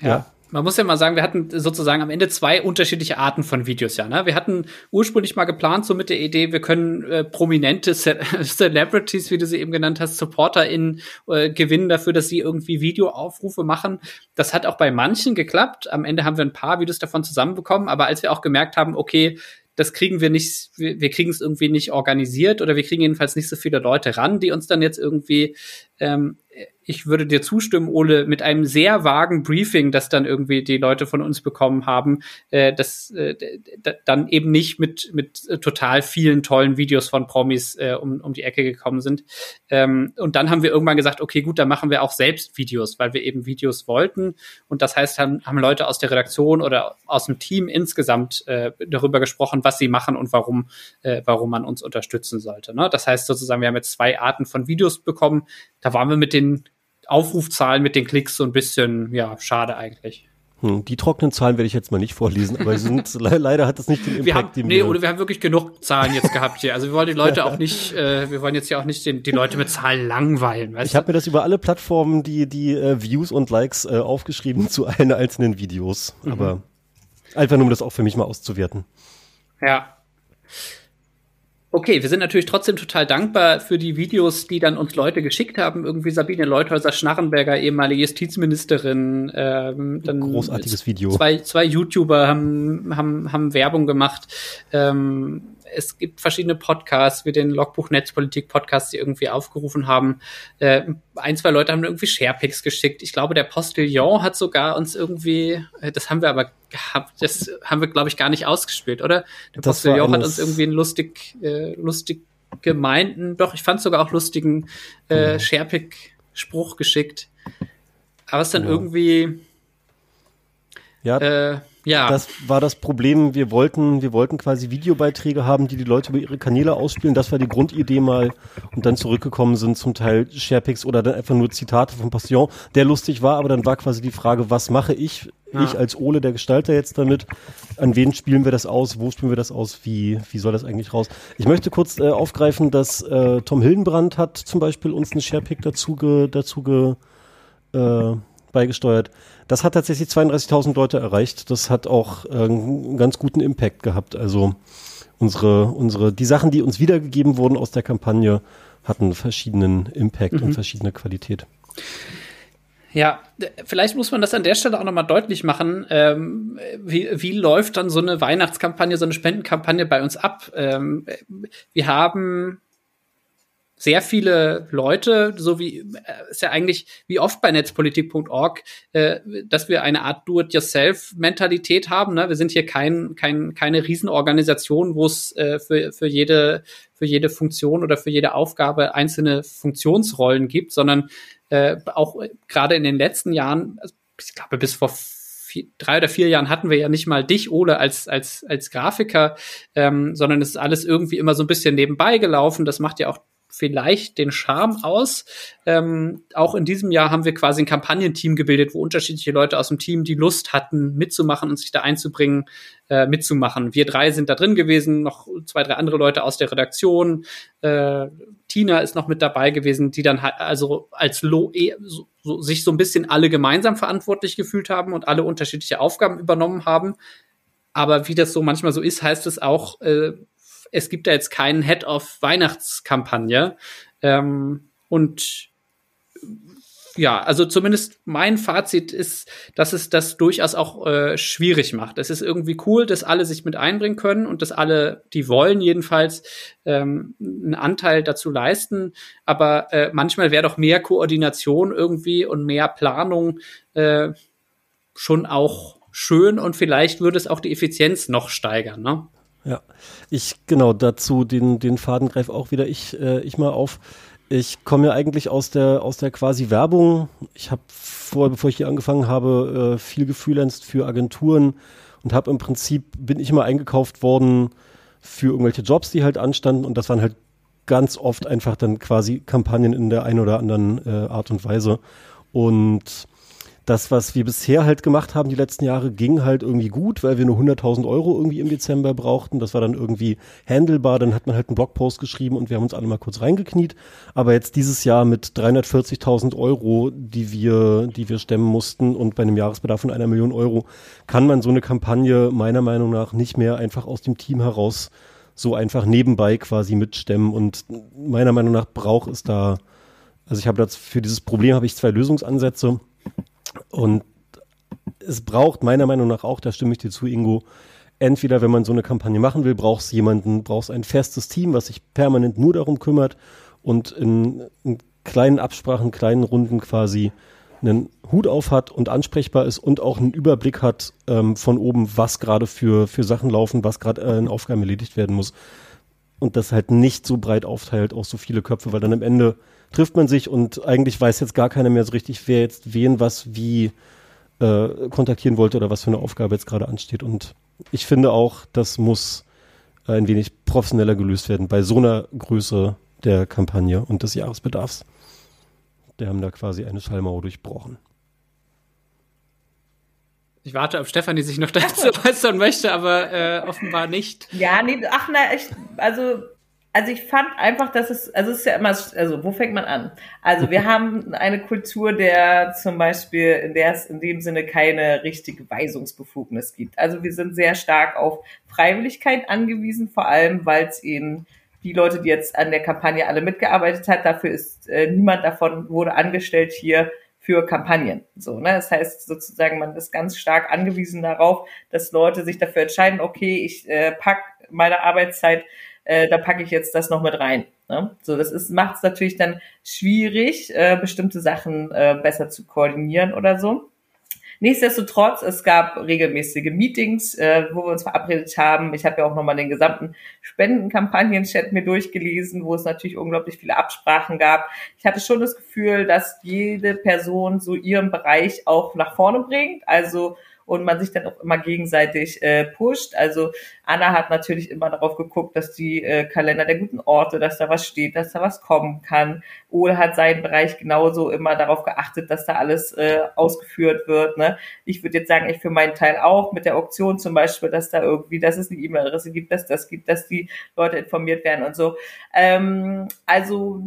ja. ja man muss ja mal sagen, wir hatten sozusagen am Ende zwei unterschiedliche Arten von Videos, ja. Ne? Wir hatten ursprünglich mal geplant, so mit der Idee, wir können äh, prominente Ce Celebrities, wie du sie eben genannt hast, SupporterInnen äh, gewinnen dafür, dass sie irgendwie Videoaufrufe machen. Das hat auch bei manchen geklappt. Am Ende haben wir ein paar Videos davon zusammenbekommen, aber als wir auch gemerkt haben, okay, das kriegen wir nicht, wir, wir kriegen es irgendwie nicht organisiert oder wir kriegen jedenfalls nicht so viele Leute ran, die uns dann jetzt irgendwie ähm, ich würde dir zustimmen, Ole, mit einem sehr vagen Briefing, das dann irgendwie die Leute von uns bekommen haben, äh, das äh, dann eben nicht mit, mit total vielen tollen Videos von Promis äh, um, um die Ecke gekommen sind. Ähm, und dann haben wir irgendwann gesagt, okay, gut, dann machen wir auch selbst Videos, weil wir eben Videos wollten. Und das heißt, haben, haben Leute aus der Redaktion oder aus dem Team insgesamt äh, darüber gesprochen, was sie machen und warum, äh, warum man uns unterstützen sollte. Ne? Das heißt sozusagen, wir haben jetzt zwei Arten von Videos bekommen. Da waren wir mit den Aufrufzahlen mit den Klicks so ein bisschen, ja, schade eigentlich. Hm, die trockenen Zahlen werde ich jetzt mal nicht vorlesen, aber sind, leider hat das nicht den Impact, wir haben, den nee, wir oder wir haben wirklich genug Zahlen jetzt gehabt hier. Also wir wollen die Leute auch nicht, äh, wir wollen jetzt ja auch nicht den, die Leute mit Zahlen langweilen. Weißt ich habe mir das über alle Plattformen, die, die äh, Views und Likes äh, aufgeschrieben zu allen einzelnen Videos. Mhm. Aber einfach nur, um das auch für mich mal auszuwerten. Ja. Okay, wir sind natürlich trotzdem total dankbar für die Videos, die dann uns Leute geschickt haben. Irgendwie Sabine Leuthäuser-Schnarrenberger, ehemalige Justizministerin. Ähm, dann Großartiges Video. Zwei, zwei YouTuber haben, haben, haben Werbung gemacht. Ähm, es gibt verschiedene Podcasts, wie den Logbuch Netzpolitik Podcast, die irgendwie aufgerufen haben. Äh, ein, zwei Leute haben irgendwie Sharepics geschickt. Ich glaube, der Postillon hat sogar uns irgendwie, äh, das haben wir aber gehabt, das haben wir, glaube ich, gar nicht ausgespielt, oder? Der das Postillon hat uns irgendwie einen lustig, äh, lustig gemeinten, doch, ich fand sogar auch lustigen äh, genau. Sharepic-Spruch geschickt. Aber es dann ja. irgendwie ja, äh, ja. Das war das Problem. Wir wollten, wir wollten quasi Videobeiträge haben, die die Leute über ihre Kanäle ausspielen. Das war die Grundidee mal. Und dann zurückgekommen sind zum Teil Sharepics oder dann einfach nur Zitate von Passion, der lustig war. Aber dann war quasi die Frage, was mache ich, ja. ich als Ole, der Gestalter jetzt damit? An wen spielen wir das aus? Wo spielen wir das aus? Wie, wie soll das eigentlich raus? Ich möchte kurz äh, aufgreifen, dass äh, Tom Hildenbrand hat zum Beispiel uns einen Sharepic dazu, ge, dazu ge, äh, beigesteuert. Das hat tatsächlich 32.000 Leute erreicht. Das hat auch äh, einen ganz guten Impact gehabt. Also unsere, unsere, die Sachen, die uns wiedergegeben wurden aus der Kampagne, hatten verschiedenen Impact mhm. und verschiedene Qualität. Ja, vielleicht muss man das an der Stelle auch nochmal deutlich machen. Ähm, wie, wie läuft dann so eine Weihnachtskampagne, so eine Spendenkampagne bei uns ab? Ähm, wir haben sehr viele Leute, so wie äh, ist ja eigentlich wie oft bei netzpolitik.org, äh, dass wir eine Art Do-it-yourself-Mentalität haben. Ne? Wir sind hier kein, kein, keine Riesenorganisation, wo es äh, für, für, jede, für jede Funktion oder für jede Aufgabe einzelne Funktionsrollen gibt, sondern äh, auch gerade in den letzten Jahren, also ich glaube bis vor vier, drei oder vier Jahren hatten wir ja nicht mal dich, Ole, als, als, als Grafiker, ähm, sondern es ist alles irgendwie immer so ein bisschen nebenbei gelaufen. Das macht ja auch vielleicht den Charme aus. Ähm, auch in diesem Jahr haben wir quasi ein Kampagnenteam gebildet, wo unterschiedliche Leute aus dem Team, die Lust hatten, mitzumachen und sich da einzubringen, äh, mitzumachen. Wir drei sind da drin gewesen, noch zwei, drei andere Leute aus der Redaktion. Äh, Tina ist noch mit dabei gewesen, die dann also als Lo eh, so, so, sich so ein bisschen alle gemeinsam verantwortlich gefühlt haben und alle unterschiedliche Aufgaben übernommen haben. Aber wie das so manchmal so ist, heißt es auch, äh, es gibt da jetzt keinen Head-of-Weihnachtskampagne. Ähm, und ja, also zumindest mein Fazit ist, dass es das durchaus auch äh, schwierig macht. Es ist irgendwie cool, dass alle sich mit einbringen können und dass alle, die wollen jedenfalls, ähm, einen Anteil dazu leisten. Aber äh, manchmal wäre doch mehr Koordination irgendwie und mehr Planung äh, schon auch schön und vielleicht würde es auch die Effizienz noch steigern. Ne? Ja, ich genau dazu den den Faden greife auch wieder ich äh, ich mal auf. Ich komme ja eigentlich aus der aus der quasi Werbung. Ich habe vor bevor ich hier angefangen habe äh, viel gefreelanced für Agenturen und habe im Prinzip bin ich mal eingekauft worden für irgendwelche Jobs, die halt anstanden und das waren halt ganz oft einfach dann quasi Kampagnen in der einen oder anderen äh, Art und Weise und das, was wir bisher halt gemacht haben die letzten Jahre, ging halt irgendwie gut, weil wir nur 100.000 Euro irgendwie im Dezember brauchten. Das war dann irgendwie handelbar. Dann hat man halt einen Blogpost geschrieben und wir haben uns alle mal kurz reingekniet. Aber jetzt dieses Jahr mit 340.000 Euro, die wir, die wir stemmen mussten und bei einem Jahresbedarf von einer Million Euro, kann man so eine Kampagne meiner Meinung nach nicht mehr einfach aus dem Team heraus so einfach nebenbei quasi mitstemmen. Und meiner Meinung nach braucht es da, also ich habe das für dieses Problem habe ich zwei Lösungsansätze. Und es braucht meiner Meinung nach auch, da stimme ich dir zu, Ingo, entweder wenn man so eine Kampagne machen will, braucht es jemanden, braucht ein festes Team, was sich permanent nur darum kümmert und in, in kleinen Absprachen, kleinen Runden quasi einen Hut auf hat und ansprechbar ist und auch einen Überblick hat ähm, von oben, was gerade für, für Sachen laufen, was gerade äh, in Aufgaben erledigt werden muss. Und das halt nicht so breit aufteilt auf so viele Köpfe, weil dann am Ende trifft man sich und eigentlich weiß jetzt gar keiner mehr so richtig, wer jetzt wen was wie äh, kontaktieren wollte oder was für eine Aufgabe jetzt gerade ansteht. Und ich finde auch, das muss ein wenig professioneller gelöst werden bei so einer Größe der Kampagne und des Jahresbedarfs. Der haben da quasi eine Schallmauer durchbrochen. Ich warte, ob Stefanie sich noch dazu äußern möchte, aber äh, offenbar nicht. Ja, nee, ach na, ich, also also ich fand einfach, dass es, also es ist ja immer, also wo fängt man an? Also wir haben eine Kultur, der zum Beispiel, in der es in dem Sinne keine richtige Weisungsbefugnis gibt. Also wir sind sehr stark auf Freiwilligkeit angewiesen, vor allem, weil es eben die Leute, die jetzt an der Kampagne alle mitgearbeitet hat, dafür ist äh, niemand davon wurde angestellt hier für Kampagnen. So, ne? Das heißt sozusagen, man ist ganz stark angewiesen darauf, dass Leute sich dafür entscheiden, okay, ich äh, pack meine Arbeitszeit äh, da packe ich jetzt das noch mit rein. Ne? So, das ist macht es natürlich dann schwierig, äh, bestimmte Sachen äh, besser zu koordinieren oder so. Nichtsdestotrotz, es gab regelmäßige Meetings, äh, wo wir uns verabredet haben. Ich habe ja auch nochmal den gesamten Spendenkampagnen-Chat mir durchgelesen, wo es natürlich unglaublich viele Absprachen gab. Ich hatte schon das Gefühl, dass jede Person so ihren Bereich auch nach vorne bringt. Also und man sich dann auch immer gegenseitig äh, pusht. Also Anna hat natürlich immer darauf geguckt, dass die äh, Kalender der guten Orte, dass da was steht, dass da was kommen kann. Ole hat seinen Bereich genauso immer darauf geachtet, dass da alles äh, ausgeführt wird. Ne? Ich würde jetzt sagen, ich für meinen Teil auch mit der Auktion zum Beispiel, dass da irgendwie, dass es eine E-Mail-Adresse gibt, dass das gibt, dass die Leute informiert werden und so. Ähm, also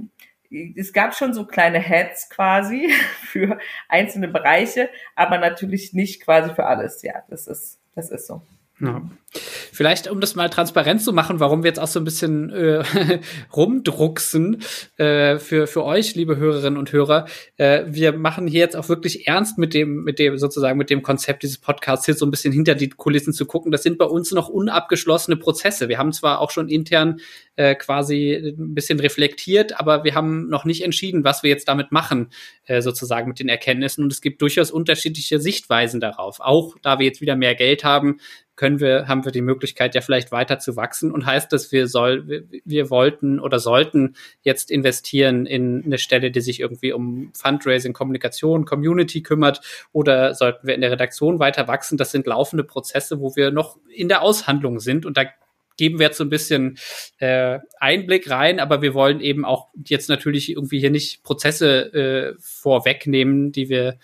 es gab schon so kleine Heads quasi für einzelne Bereiche, aber natürlich nicht quasi für alles. Ja, das ist, das ist so. Ja. Vielleicht, um das mal transparent zu machen, warum wir jetzt auch so ein bisschen äh, rumdrucksen äh, für, für euch, liebe Hörerinnen und Hörer. Äh, wir machen hier jetzt auch wirklich ernst mit dem, mit dem sozusagen mit dem Konzept dieses Podcasts, hier so ein bisschen hinter die Kulissen zu gucken. Das sind bei uns noch unabgeschlossene Prozesse. Wir haben zwar auch schon intern äh, quasi ein bisschen reflektiert, aber wir haben noch nicht entschieden, was wir jetzt damit machen, äh, sozusagen mit den Erkenntnissen. Und es gibt durchaus unterschiedliche Sichtweisen darauf. Auch da wir jetzt wieder mehr Geld haben, können wir, haben wir die Möglichkeit, ja vielleicht weiter zu wachsen und heißt das, wir soll, wir, wir wollten oder sollten jetzt investieren in eine Stelle, die sich irgendwie um Fundraising, Kommunikation, Community kümmert oder sollten wir in der Redaktion weiter wachsen? Das sind laufende Prozesse, wo wir noch in der Aushandlung sind und da geben wir jetzt so ein bisschen äh, Einblick rein, aber wir wollen eben auch jetzt natürlich irgendwie hier nicht Prozesse äh, vorwegnehmen, die wir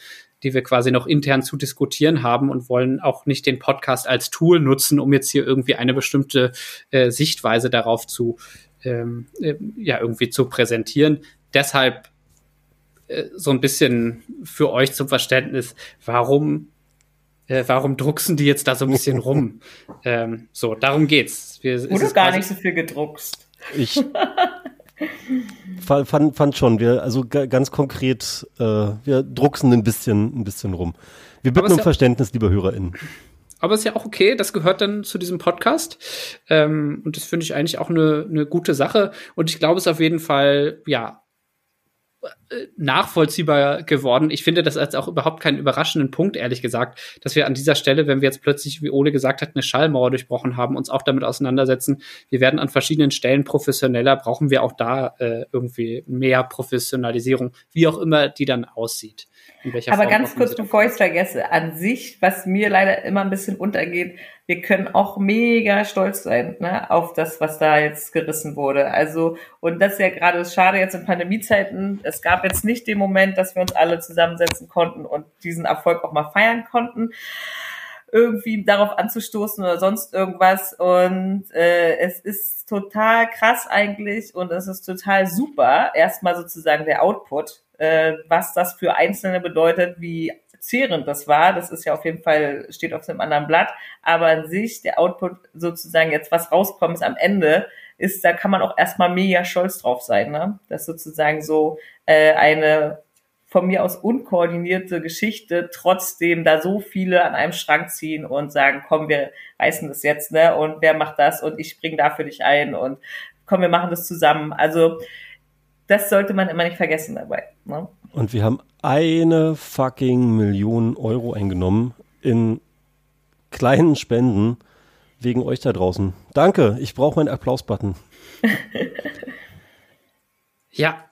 die wir quasi noch intern zu diskutieren haben und wollen auch nicht den Podcast als Tool nutzen, um jetzt hier irgendwie eine bestimmte äh, Sichtweise darauf zu ähm, äh, ja irgendwie zu präsentieren. Deshalb äh, so ein bisschen für euch zum Verständnis, warum äh, warum drucksen die jetzt da so ein bisschen rum? ähm, so, darum geht's. Wir, Wurde gar nicht so viel gedruckst. Ich fand, fand schon, wir, also ganz konkret, äh, wir drucksen ein bisschen, ein bisschen rum. Wir bitten um ja, Verständnis, liebe HörerInnen. Aber ist ja auch okay, das gehört dann zu diesem Podcast. Ähm, und das finde ich eigentlich auch eine, eine gute Sache. Und ich glaube, es ist auf jeden Fall, ja, nachvollziehbar geworden. Ich finde das als auch überhaupt keinen überraschenden Punkt, ehrlich gesagt, dass wir an dieser Stelle, wenn wir jetzt plötzlich, wie Ole gesagt hat, eine Schallmauer durchbrochen haben, uns auch damit auseinandersetzen. Wir werden an verschiedenen Stellen professioneller, brauchen wir auch da äh, irgendwie mehr Professionalisierung, wie auch immer die dann aussieht. Aber Form ganz kurz, bevor ich es vergesse, an sich, was mir leider immer ein bisschen untergeht, wir können auch mega stolz sein ne, auf das, was da jetzt gerissen wurde. Also, und das ist ja gerade Schade jetzt in Pandemiezeiten. Es gab jetzt nicht den Moment, dass wir uns alle zusammensetzen konnten und diesen Erfolg auch mal feiern konnten irgendwie darauf anzustoßen oder sonst irgendwas. Und äh, es ist total krass eigentlich und es ist total super. Erstmal sozusagen der Output, äh, was das für Einzelne bedeutet, wie zehrend das war. Das ist ja auf jeden Fall, steht auf einem anderen Blatt. Aber an sich, der Output sozusagen jetzt, was rauskommt am Ende, ist, da kann man auch erstmal mega stolz drauf sein, ne? Dass sozusagen so äh, eine von mir aus unkoordinierte Geschichte trotzdem da so viele an einem Schrank ziehen und sagen, komm, wir reißen das jetzt, ne? Und wer macht das? Und ich spring da für dich ein und komm, wir machen das zusammen. Also das sollte man immer nicht vergessen dabei. Ne? Und wir haben eine fucking Million Euro eingenommen in kleinen Spenden wegen euch da draußen. Danke, ich brauche meinen Applaus-Button. ja,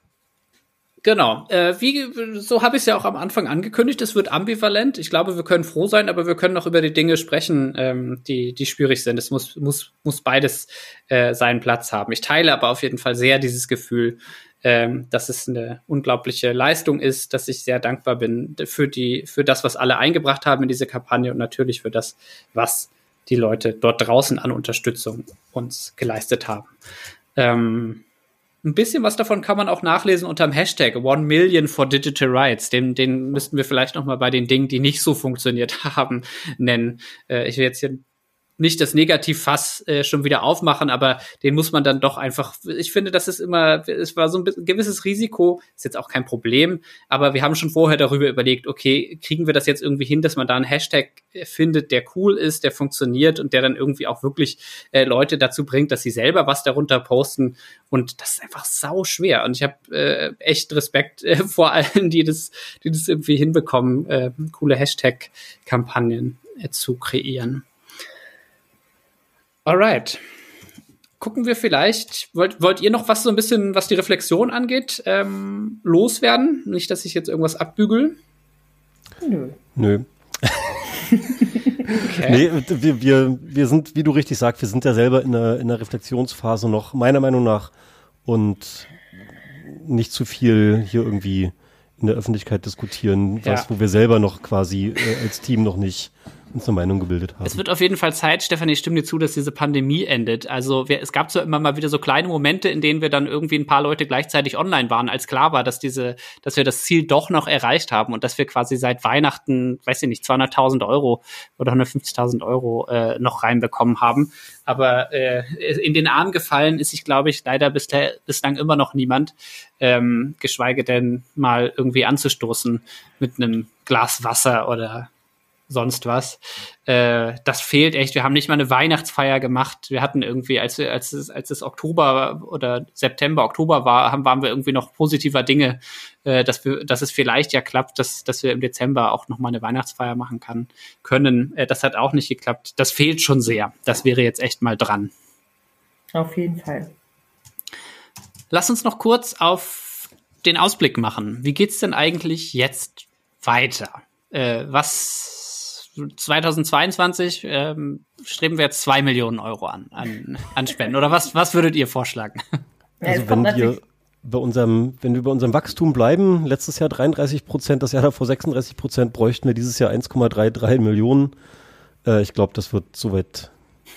Genau. Äh, wie, so habe ich es ja auch am Anfang angekündigt. Es wird ambivalent. Ich glaube, wir können froh sein, aber wir können auch über die Dinge sprechen, ähm, die, die schwierig sind. Es muss, muss, muss beides äh, seinen Platz haben. Ich teile aber auf jeden Fall sehr dieses Gefühl, ähm, dass es eine unglaubliche Leistung ist, dass ich sehr dankbar bin für die, für das, was alle eingebracht haben in diese Kampagne und natürlich für das, was die Leute dort draußen an Unterstützung uns geleistet haben. Ähm, ein bisschen was davon kann man auch nachlesen unter dem Hashtag One Million for Digital Rights. Den, den müssten wir vielleicht noch mal bei den Dingen, die nicht so funktioniert haben, nennen. Äh, ich will jetzt hier nicht das Negativfass äh, schon wieder aufmachen, aber den muss man dann doch einfach, ich finde, das ist immer, es war so ein gewisses Risiko, ist jetzt auch kein Problem, aber wir haben schon vorher darüber überlegt, okay, kriegen wir das jetzt irgendwie hin, dass man da einen Hashtag findet, der cool ist, der funktioniert und der dann irgendwie auch wirklich äh, Leute dazu bringt, dass sie selber was darunter posten und das ist einfach sau schwer und ich habe äh, echt Respekt äh, vor allen, die das, die das irgendwie hinbekommen, äh, coole Hashtag-Kampagnen äh, zu kreieren. Alright. Gucken wir vielleicht, wollt, wollt ihr noch was so ein bisschen, was die Reflexion angeht, ähm, loswerden? Nicht, dass ich jetzt irgendwas abbügel? Nö. Nö. okay. Nee, wir, wir, wir sind, wie du richtig sagst, wir sind ja selber in der, in der Reflexionsphase noch, meiner Meinung nach, und nicht zu viel hier irgendwie in der Öffentlichkeit diskutieren, was, ja. wo wir selber noch quasi äh, als Team noch nicht uns eine Meinung gebildet haben. Es wird auf jeden Fall Zeit, Stefanie, ich stimme dir zu, dass diese Pandemie endet. Also wir, es gab so immer mal wieder so kleine Momente, in denen wir dann irgendwie ein paar Leute gleichzeitig online waren, als klar war, dass diese, dass wir das Ziel doch noch erreicht haben und dass wir quasi seit Weihnachten, weiß ich nicht, 200.000 Euro oder 150.000 Euro äh, noch reinbekommen haben. Aber äh, in den Arm gefallen ist sich, glaube ich, leider bislang immer noch niemand, ähm, geschweige denn mal irgendwie anzustoßen mit einem Glas Wasser oder sonst was. Äh, das fehlt echt. Wir haben nicht mal eine Weihnachtsfeier gemacht. Wir hatten irgendwie, als, als, es, als es Oktober oder September, Oktober war, haben, waren wir irgendwie noch positiver Dinge, äh, dass, wir, dass es vielleicht ja klappt, dass, dass wir im Dezember auch noch mal eine Weihnachtsfeier machen kann, können. Äh, das hat auch nicht geklappt. Das fehlt schon sehr. Das wäre jetzt echt mal dran. Auf jeden Fall. Lass uns noch kurz auf den Ausblick machen. Wie geht's denn eigentlich jetzt weiter? Äh, was 2022 ähm, streben wir jetzt zwei Millionen Euro an, an, an Spenden. Oder was, was würdet ihr vorschlagen? Also wenn wir bei unserem, wenn wir bei unserem Wachstum bleiben, letztes Jahr 33 Prozent, das Jahr davor 36 Prozent, bräuchten wir dieses Jahr 1,33 Millionen. Äh, ich glaube, das wird soweit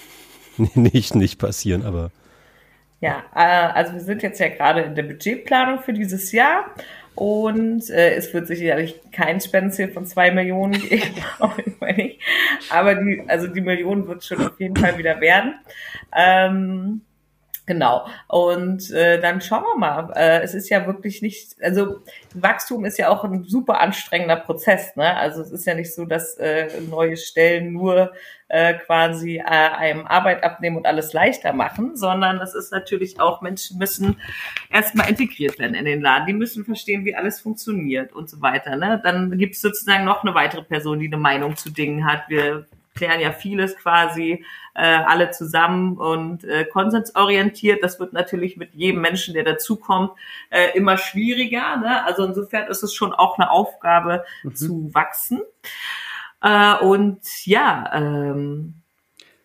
nicht, nicht passieren, aber. Ja, äh, also wir sind jetzt ja gerade in der Budgetplanung für dieses Jahr und äh, es wird sicherlich kein Spendenziel von zwei Millionen geben, auf jeden Fall nicht. Aber die, also die Million wird schon auf jeden Fall wieder werden. Ähm, Genau. Und äh, dann schauen wir mal. Äh, es ist ja wirklich nicht, also Wachstum ist ja auch ein super anstrengender Prozess. Ne? Also es ist ja nicht so, dass äh, neue Stellen nur äh, quasi äh, einem Arbeit abnehmen und alles leichter machen, sondern es ist natürlich auch, Menschen müssen erstmal integriert werden in den Laden. Die müssen verstehen, wie alles funktioniert und so weiter. Ne? Dann gibt es sozusagen noch eine weitere Person, die eine Meinung zu Dingen hat. Wir klären ja vieles quasi äh, alle zusammen und äh, konsensorientiert. Das wird natürlich mit jedem Menschen, der dazukommt, äh, immer schwieriger. Ne? Also insofern ist es schon auch eine Aufgabe mhm. zu wachsen. Äh, und ja, ähm,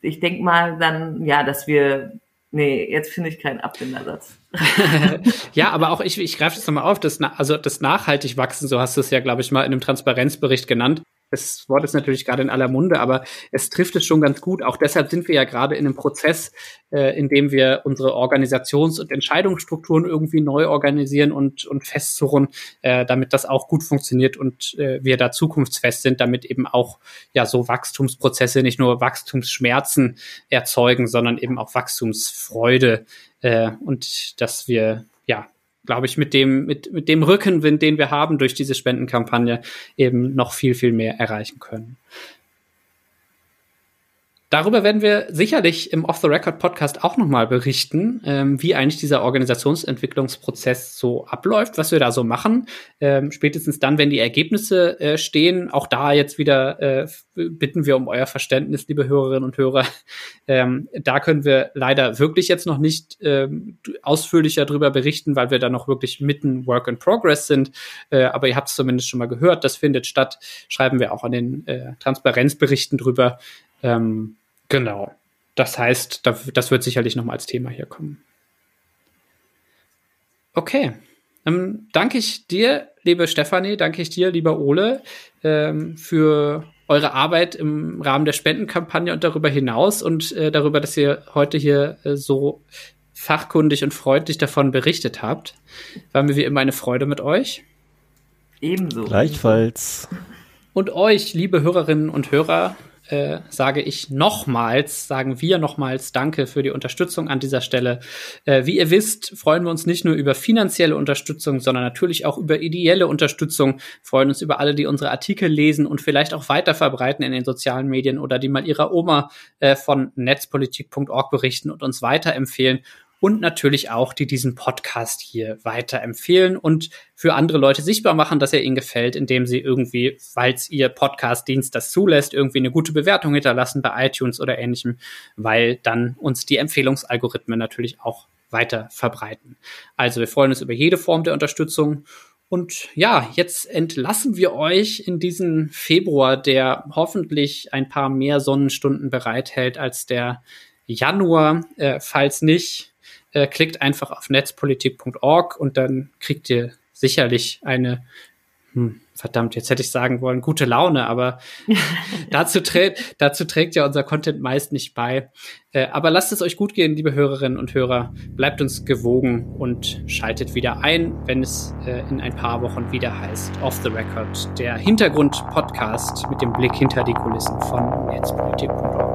ich denke mal dann, ja, dass wir Nee, jetzt finde ich keinen Abwendersatz. ja, aber auch ich, ich greife das nochmal auf, das, also das nachhaltig wachsen, so hast du es ja, glaube ich, mal in einem Transparenzbericht genannt das Wort ist natürlich gerade in aller Munde, aber es trifft es schon ganz gut. Auch deshalb sind wir ja gerade in einem Prozess, äh, in dem wir unsere Organisations- und Entscheidungsstrukturen irgendwie neu organisieren und, und festzurren, äh, damit das auch gut funktioniert und äh, wir da zukunftsfest sind, damit eben auch ja so Wachstumsprozesse nicht nur Wachstumsschmerzen erzeugen, sondern eben auch Wachstumsfreude äh, und dass wir glaube ich, mit dem, mit, mit dem Rückenwind, den wir haben durch diese Spendenkampagne, eben noch viel, viel mehr erreichen können. Darüber werden wir sicherlich im Off-the-Record-Podcast auch nochmal berichten, ähm, wie eigentlich dieser Organisationsentwicklungsprozess so abläuft, was wir da so machen. Ähm, spätestens dann, wenn die Ergebnisse äh, stehen, auch da jetzt wieder äh, bitten wir um euer Verständnis, liebe Hörerinnen und Hörer. Ähm, da können wir leider wirklich jetzt noch nicht ähm, ausführlicher drüber berichten, weil wir da noch wirklich mitten Work in Progress sind. Äh, aber ihr habt es zumindest schon mal gehört, das findet statt. Schreiben wir auch an den äh, Transparenzberichten drüber. Ähm, Genau. Das heißt, das wird sicherlich noch mal als Thema hier kommen. Okay. Ähm, danke ich dir, liebe Stefanie, danke ich dir, lieber Ole, ähm, für eure Arbeit im Rahmen der Spendenkampagne und darüber hinaus und äh, darüber, dass ihr heute hier äh, so fachkundig und freundlich davon berichtet habt. War mir wie immer eine Freude mit euch. Ebenso. Gleichfalls. Und euch, liebe Hörerinnen und Hörer, äh, sage ich nochmals, sagen wir nochmals Danke für die Unterstützung an dieser Stelle. Äh, wie ihr wisst, freuen wir uns nicht nur über finanzielle Unterstützung, sondern natürlich auch über ideelle Unterstützung. Freuen uns über alle, die unsere Artikel lesen und vielleicht auch weiter verbreiten in den sozialen Medien oder die mal ihrer Oma äh, von netzpolitik.org berichten und uns weiterempfehlen und natürlich auch, die diesen Podcast hier weiterempfehlen und für andere Leute sichtbar machen, dass er ihnen gefällt, indem sie irgendwie, falls ihr Podcast-Dienst das zulässt, irgendwie eine gute Bewertung hinterlassen bei iTunes oder ähnlichem, weil dann uns die Empfehlungsalgorithmen natürlich auch weiter verbreiten. Also wir freuen uns über jede Form der Unterstützung. Und ja, jetzt entlassen wir euch in diesen Februar, der hoffentlich ein paar mehr Sonnenstunden bereithält als der Januar. Äh, falls nicht, äh, klickt einfach auf netzpolitik.org und dann kriegt ihr sicherlich eine, hm, verdammt, jetzt hätte ich sagen wollen, gute Laune, aber dazu, trä dazu trägt ja unser Content meist nicht bei. Äh, aber lasst es euch gut gehen, liebe Hörerinnen und Hörer. Bleibt uns gewogen und schaltet wieder ein, wenn es äh, in ein paar Wochen wieder heißt Off the Record, der Hintergrund-Podcast mit dem Blick hinter die Kulissen von netzpolitik.org.